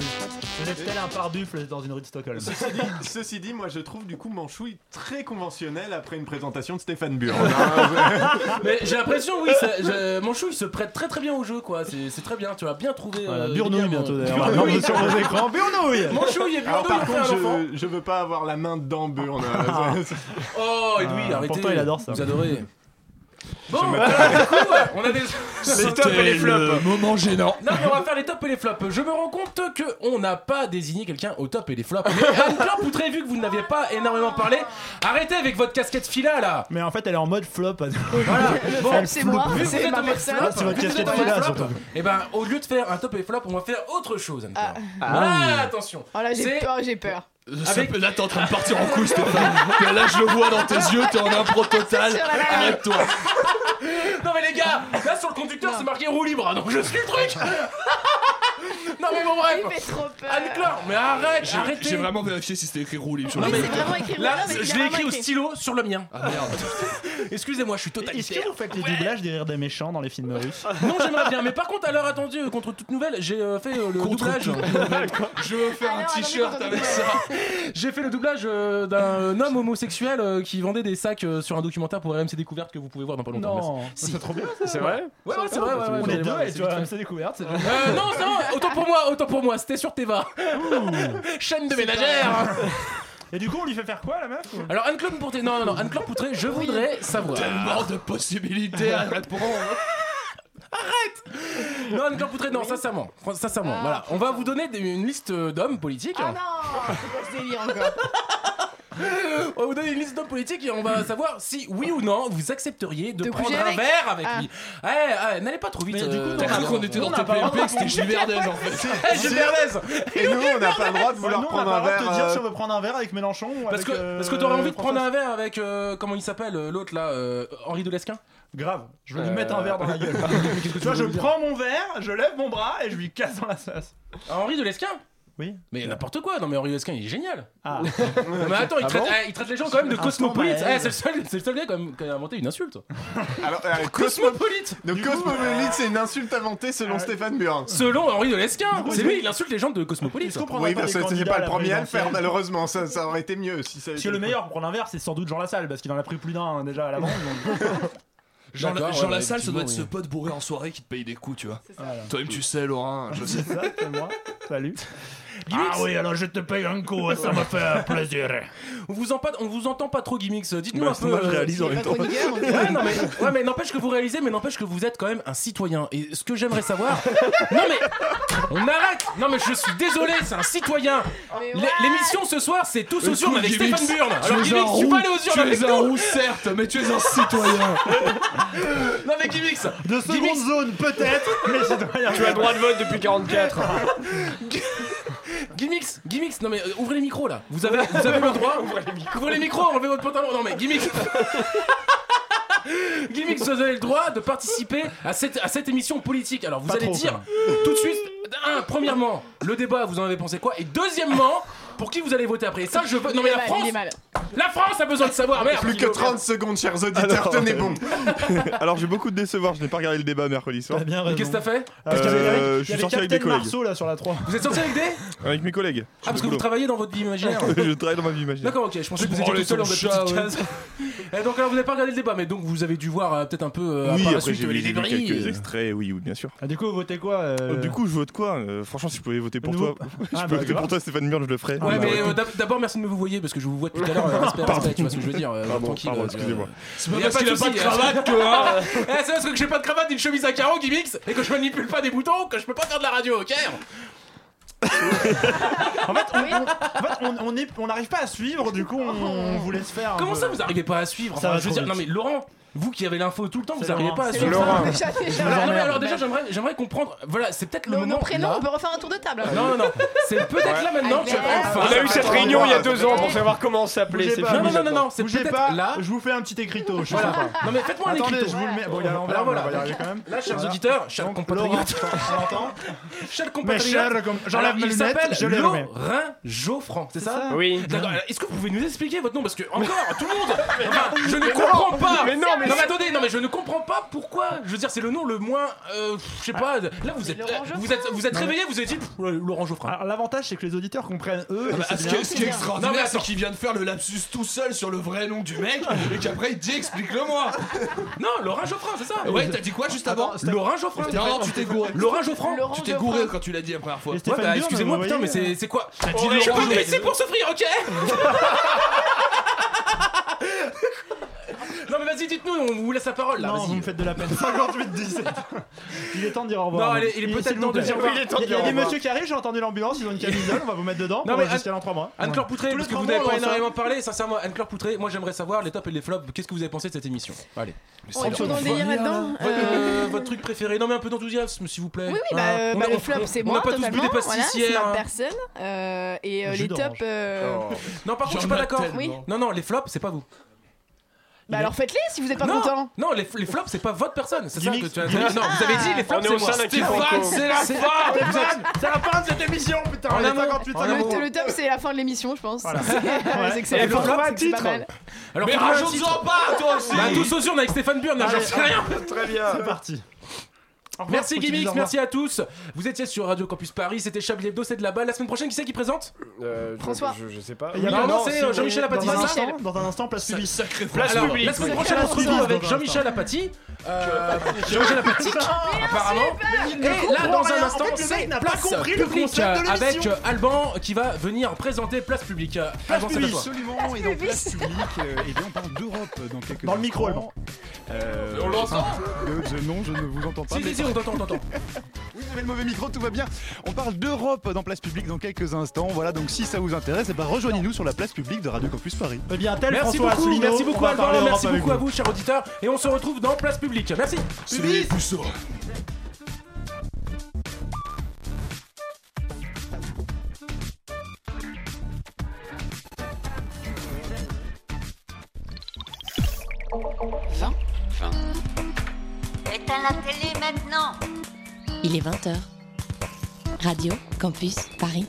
Vous êtes tel un pare-buffle dans une rue de Stockholm. Ceci dit, ceci dit, moi je trouve du coup Manchouille très conventionnel après une présentation de Stéphane Burn. hein. Mais j'ai l'impression, oui, ça, je- Manchouille se prête très très bien au jeu, quoi. C'est c'est très bien, tu as bien trouvé. Voilà, euh, Burnouille bientôt d'ailleurs. On va voir sur vos écrans. Burnouille Manchouille et Alors Burnouille par un contre, enfant. je, je veux pas avoir la main dedans Burn. Oh, Edoui, Ah, arrêtez. pourtant, il adore ça. Vous adorez. Bon, alors, du coup, on a des. C'était le moment gênant. Non, mais on va faire les tops et les flops. Je me rends compte que on n'a pas désigné quelqu'un au top et les flops. Mais Anne-Claire Poutré, vu que vous n'aviez pas énormément parlé, arrêtez avec votre casquette fila là. Mais en fait, elle est en mode flop. Voilà. flop, c'est moi, vu que vous c'est êtes en mode personne. flop, C'est votre casquette fila, flop, surtout. Et ben, au lieu de faire un top et flop, on va faire autre chose, Anne-Claire. Ah. Voilà, attention. Oh là, j'ai peur, j'ai peur. Avec- Là, t'es en train de partir en couille, Stéphane. là, je le vois dans tes yeux, t'es en impro total. Arrête-toi. Non mais les gars, là sur le conducteur c'est marqué roue libre, donc je suis le truc. non mais bon bref. Il fait trop peur. Anne-Claire, mais arrête, J'ai- arrêtez. J'ai vraiment vérifié si c'était écrit roue libre sur Non, le mais- C'est vraiment écrit Là, il je a l'ai vraiment écrit au écrit. stylo sur le mien. Ah merde. Excusez-moi, je suis Est-ce totalitaire. que vous faites les doublages des rires des méchants dans les films russes Non, j'aimerais bien, mais par contre, à l'heure attendue, euh, contre toute nouvelle, j'ai euh, fait euh, le Contre doublage. Je veux faire un Alors, t-shirt attendez, avec ça. J'ai fait le doublage euh, d'un homme homosexuel euh, qui vendait des sacs euh, sur un documentaire pour RMC Découverte que vous pouvez voir dans pas longtemps. Non, Si. c'est trop bien. C'est vrai? Ouais, ouais, c'est vrai. ouais, ouais, On ouais, est deux et c'est tu vois, c'est découverte. c'est Euh, non, non, autant pour moi, autant pour moi, c'était sur Teva. Chaîne de ménagère. Et du coup, on lui fait faire quoi la meuf ou- Alors Anne-Claude Poutré, non, non, non, Anne-Claude Poutré, je voudrais savoir. Tellement de possibilités à répondre. Non, Anne-Claude Poutré, non, sincèrement, sincèrement, voilà, on va vous donner des- une liste d'hommes politiques. Ah non C'est quoi ce délire encore On va vous donner une liste d'hommes politiques et on va savoir si oui ou non vous accepteriez de, De prendre un avec verre avec Ah. lui. Ouais, ouais, n'allez pas trop vite. Mais du coup, euh, T'as cru qu'on était dans on n'a pas le TPMP droit que c'était Gilles Verdez en fait. Eh, Gilles Verdez Et nous, on n'a pas le droit de vouloir on prendre un le droit de verre. te dire euh, si on veut prendre un verre avec Mélenchon ou Parce avec, que, euh, parce que t'aurais envie de prendre un verre avec, euh, comment il s'appelle, l'autre là, Henri Delesquin Grave, je vais lui mettre un verre dans la gueule. Tu vois, je prends mon verre, je lève mon bras et je lui casse dans la face. Henri Delesquin Oui. Mais n'importe quoi, non mais Henri Delesquin il est génial. Ah. Non, mais attends, il, Ah traite, bon eh, il traite les gens quand même de Un cosmopolites. stand-by. Eh, c'est le seul, c'est le seul gars quand même qui a inventé une insulte. Alors, euh, Cosmo... Cosmopolite Donc Cosmopolite, c'est une insulte inventée selon Stéphane Burn. Selon Henri Delesquin, coup, c'est lui, il insulte les gens de cosmopolite. Oui, pas parce que c'est pas le la premier à le faire, malheureusement. Ça, ça aurait été mieux si ça. Si le meilleur pour prendre un verre, c'est sans doute Jean Lassalle parce qu'il en a pris plus d'un hein, déjà à l'avance. donc- Jean, D'accord, Jean ouais, Lassalle, ça doit être ce pote bourré en soirée qui te paye des coups, tu vois. Toi-même, tu sais, Laurent, je sais. Ça, c'est moi. Salut. Gimmicks Ah oui, alors je te paye un coup, ça me fait plaisir. On vous, en pas, on vous entend pas trop, Gimmicks. Dites-nous Bah, un peu. moi, je euh, réalise en même temps. Ouais, non, mais, ouais, mais n'empêche que vous réalisez, mais n'empêche que vous êtes quand même un citoyen. Et ce que j'aimerais savoir. non, mais. On arrête Non, mais je suis désolé, c'est un citoyen. L'é- L'émission ce soir, c'est tous aux urnes avec Stéphane Burn. tu Alors, Gimmicks, tu vas aller aux urnes tu avec es un roux, certes, mais tu es un citoyen. Non, mais Gimmicks De seconde zone, peut-être, mais citoyen. Tu as le droit de vote depuis 44. Gimmicks, Gimmicks, non mais euh, ouvrez les micros là. Vous avez, vous avez le droit. ouvrez les micros. enlevez votre pantalon. Non mais Gimmicks. Gimmicks, vous avez le droit de participer à cette, à cette émission politique. Alors vous Pas allez trop, dire tout de suite, un, premièrement, le débat, vous en avez pensé quoi? Et deuxièmement, pour qui vous allez voter après Et ça, je veux. Non mais la France, la France a besoin de savoir. Merde. Plus que 30 secondes, chers auditeurs, Alors, tenez bon. Alors j'ai beaucoup de décevoir, je n'ai pas regardé le débat mercredi soir. T'as bien raison. qu'est-ce que t'as fait Parce qu'il y avait- Euh, je suis sorti avec des collègues. Marceau là sur la 3. Vous êtes sorti avec des Avec mes collègues. Ah parce que vous travaillez dans votre vie imaginaire. Je travaille dans ma vie imaginaire. D'accord, ok, je pensais que vous étiez tout seul dans votre petite case. Et donc alors vous n'avez pas regardé le débat, mais donc vous avez dû voir euh, peut-être un peu euh, Oui, par la après suite j'ai les vu, j'ai vu débris. quelques extraits, oui, oui, bien sûr. Ah, du coup, vous votez quoi euh, Du coup, je vote quoi Euh, Franchement, si je pouvais voter pour Nouveau- toi, Ah, je bah, peux voter grave. pour toi, Stéphane Burn, je le ferais. Ouais, Ah, mais euh, d'ab- d'abord, merci de me vous voyer parce que je vous vois depuis tout à l'heure. euh, Respect, respect, tu vois ce que je veux dire. euh, Pardon, tranquille. pardon, euh, excusez-moi. C'est pas Y a parce qu'il a de pas de cravate que. hein. Eh, c'est parce que j'ai pas de cravate, une chemise à carreaux, Gimmicks, et que je manipule pas des boutons, que je peux pas faire de la radio, ok En fait, on, on- en fait, on- on est- on n'arrive pas à suivre, du coup, on, on vous laisse faire. un Comment peu. ça, vous arrivez pas à suivre? Ça Enfin, va je veux dire, non mais Laurent, vous qui avez l'info tout le temps, vous C'est arrivez Laurent. pas à C'est suivre. Laurent. ça. Déjà, déjà. Alors, non, mais emmerde. alors déjà, j'aimerais, j'aimerais comprendre. Voilà, c'est peut-être le moment. prénoms, là. on peut refaire un tour de table. Non, non, non. C'est peut-être là maintenant que Albert. enfin. On a eu cette réunion il y a deux ans pour savoir comment pas. fini. Non, non, non, non, non, c'est peut-être pas, là. je vous fais un petit écriteau. Je suis Voilà. sympa. Non mais faites-moi un écriteau. je vous le mets. Bon, il est à l'envers, voilà. on y. Là, chers auditeurs, chers compatriotes, on chers compatriotes. j'enlève mes il lunettes, s'appelle je. Laurent Geoffran, c'est ça Oui. Est-ce que vous pouvez nous expliquer votre nom? Parce que encore tout le monde. Je ne comprends pas. Mais non, mais non, c'est- attendez, non mais je ne comprends pas pourquoi. Je veux dire, c'est le nom le moins. euh, je sais pas. Là, vous êtes, euh, vous êtes, vous êtes mais- réveillé, vous êtes dit Laurent Geoffrin. Alors, l'avantage, c'est que les auditeurs comprennent eux. Ah bah, c'est ce, qui est, ce qui est Non, mais extraordinaire, c'est qu'il vient de faire le lapsus tout seul sur le vrai nom du mec et qu'après il dit explique-le-moi. Non, Laurent Geoffrin, c'est ça. Ouais, t'as dit quoi juste avant Attends, Laurent Geoffrin. Non, non, tu t'es gouré. Laurent Geoffrin. Tu t'es gouré quand tu l'as dit la première fois. Ouais, bah excusez-moi, putain, mais c'est c'est quoi dit Je suis Laurent pas pour souffrir, ok Non mais vas-y, dites-nous, on vous laisse la parole là. Non, vous me faites de la peine. 58-17. Il est temps de dire au revoir. Non, il est- il est peut-être temps de dire au revoir. Il est temps de Il y a des messieurs qui arrivent, j'ai entendu l'ambulance, ils ont une camisole, on va vous mettre dedans. Non, on mais jusqu'à dans 3 mois. Anne-Claire Poutré, parce que vous n'avez pas on énormément parlé, sincèrement, Anne-Claire Poutré, moi j'aimerais savoir les tops et les flops, qu'est-ce que vous avez pensé de cette émission? Allez. On est dans le délire là-dedans. Votre, Euh, euh, votre truc préféré, non mais un peu d'enthousiasme s'il vous plaît. Oui, oui, bah, Hein, euh, on bah, le on- flop, on- c'est on moi, n'a pas tous bu des hier. ma hein. personne. Et les tops. Non, par contre, je suis pas d'accord. Non, non, les flops, c'est pas vous. Bah alors faites-les si vous êtes pas non, content. non, les, les flops, c'est pas votre personne. C'est ça que tu as dit. Non, vous avez dit les flops, est c'est moi. Stéphane, c'est la fin. C'est la fin de cette émission, putain. On est amont. 58 En secondes. amont. Le, le top c'est la fin de l'émission je pense. Voilà. C'est c'est Et pas titre. Alors, Mais rajoute-en pas toi aussi Bah, tous aux urnes avec Stéphane Burn, j'en sais rien. Très bien. C'est parti. Au revoir, Merci Gimmicks, merci à tous. Vous étiez sur Radio Campus Paris, c'était Chablis Hebdo, c'est de là-bas. La semaine prochaine, qui c'est qui présente? Euh, François. Je, je sais pas. Il y a Non, non, c'est, euh, Jean-Michel dans Apathy. instant- Dans un instant, place publique. Sacré Place Alors, publique. la semaine prochaine, on se Place retrouve publique, avec dans un Jean-Michel Apathy. Euh, Jean-Michel Apathy, apparemment. Et là, dans un instant, c'est mec n'a pas place compris le publique concept de avec. Alban qui va venir présenter place publique. Alban, c'est à toi. Absolument, et dans place publique, euh, eh bien, on parle d'Europe dans quelques Dans le micro. Euh, On l'entend euh, Non, je ne vous entends pas. Si, on t'entend, on t'entend. Vous avez le mauvais micro, tout va bien. On parle d'Europe dans place publique dans quelques instants. Voilà, donc si ça vous intéresse, eh ben, rejoignez-nous sur la place publique de Radio Campus Paris. Eh bien, tel Merci François beaucoup, Asselineau, merci on beaucoup va Alban, parler merci Europe beaucoup à avec vous, chers auditeurs, et on se retrouve dans Place Publique. Merci. C'est les puceaux. Éteins la télé maintenant Il est 20h. Radio Campus Paris.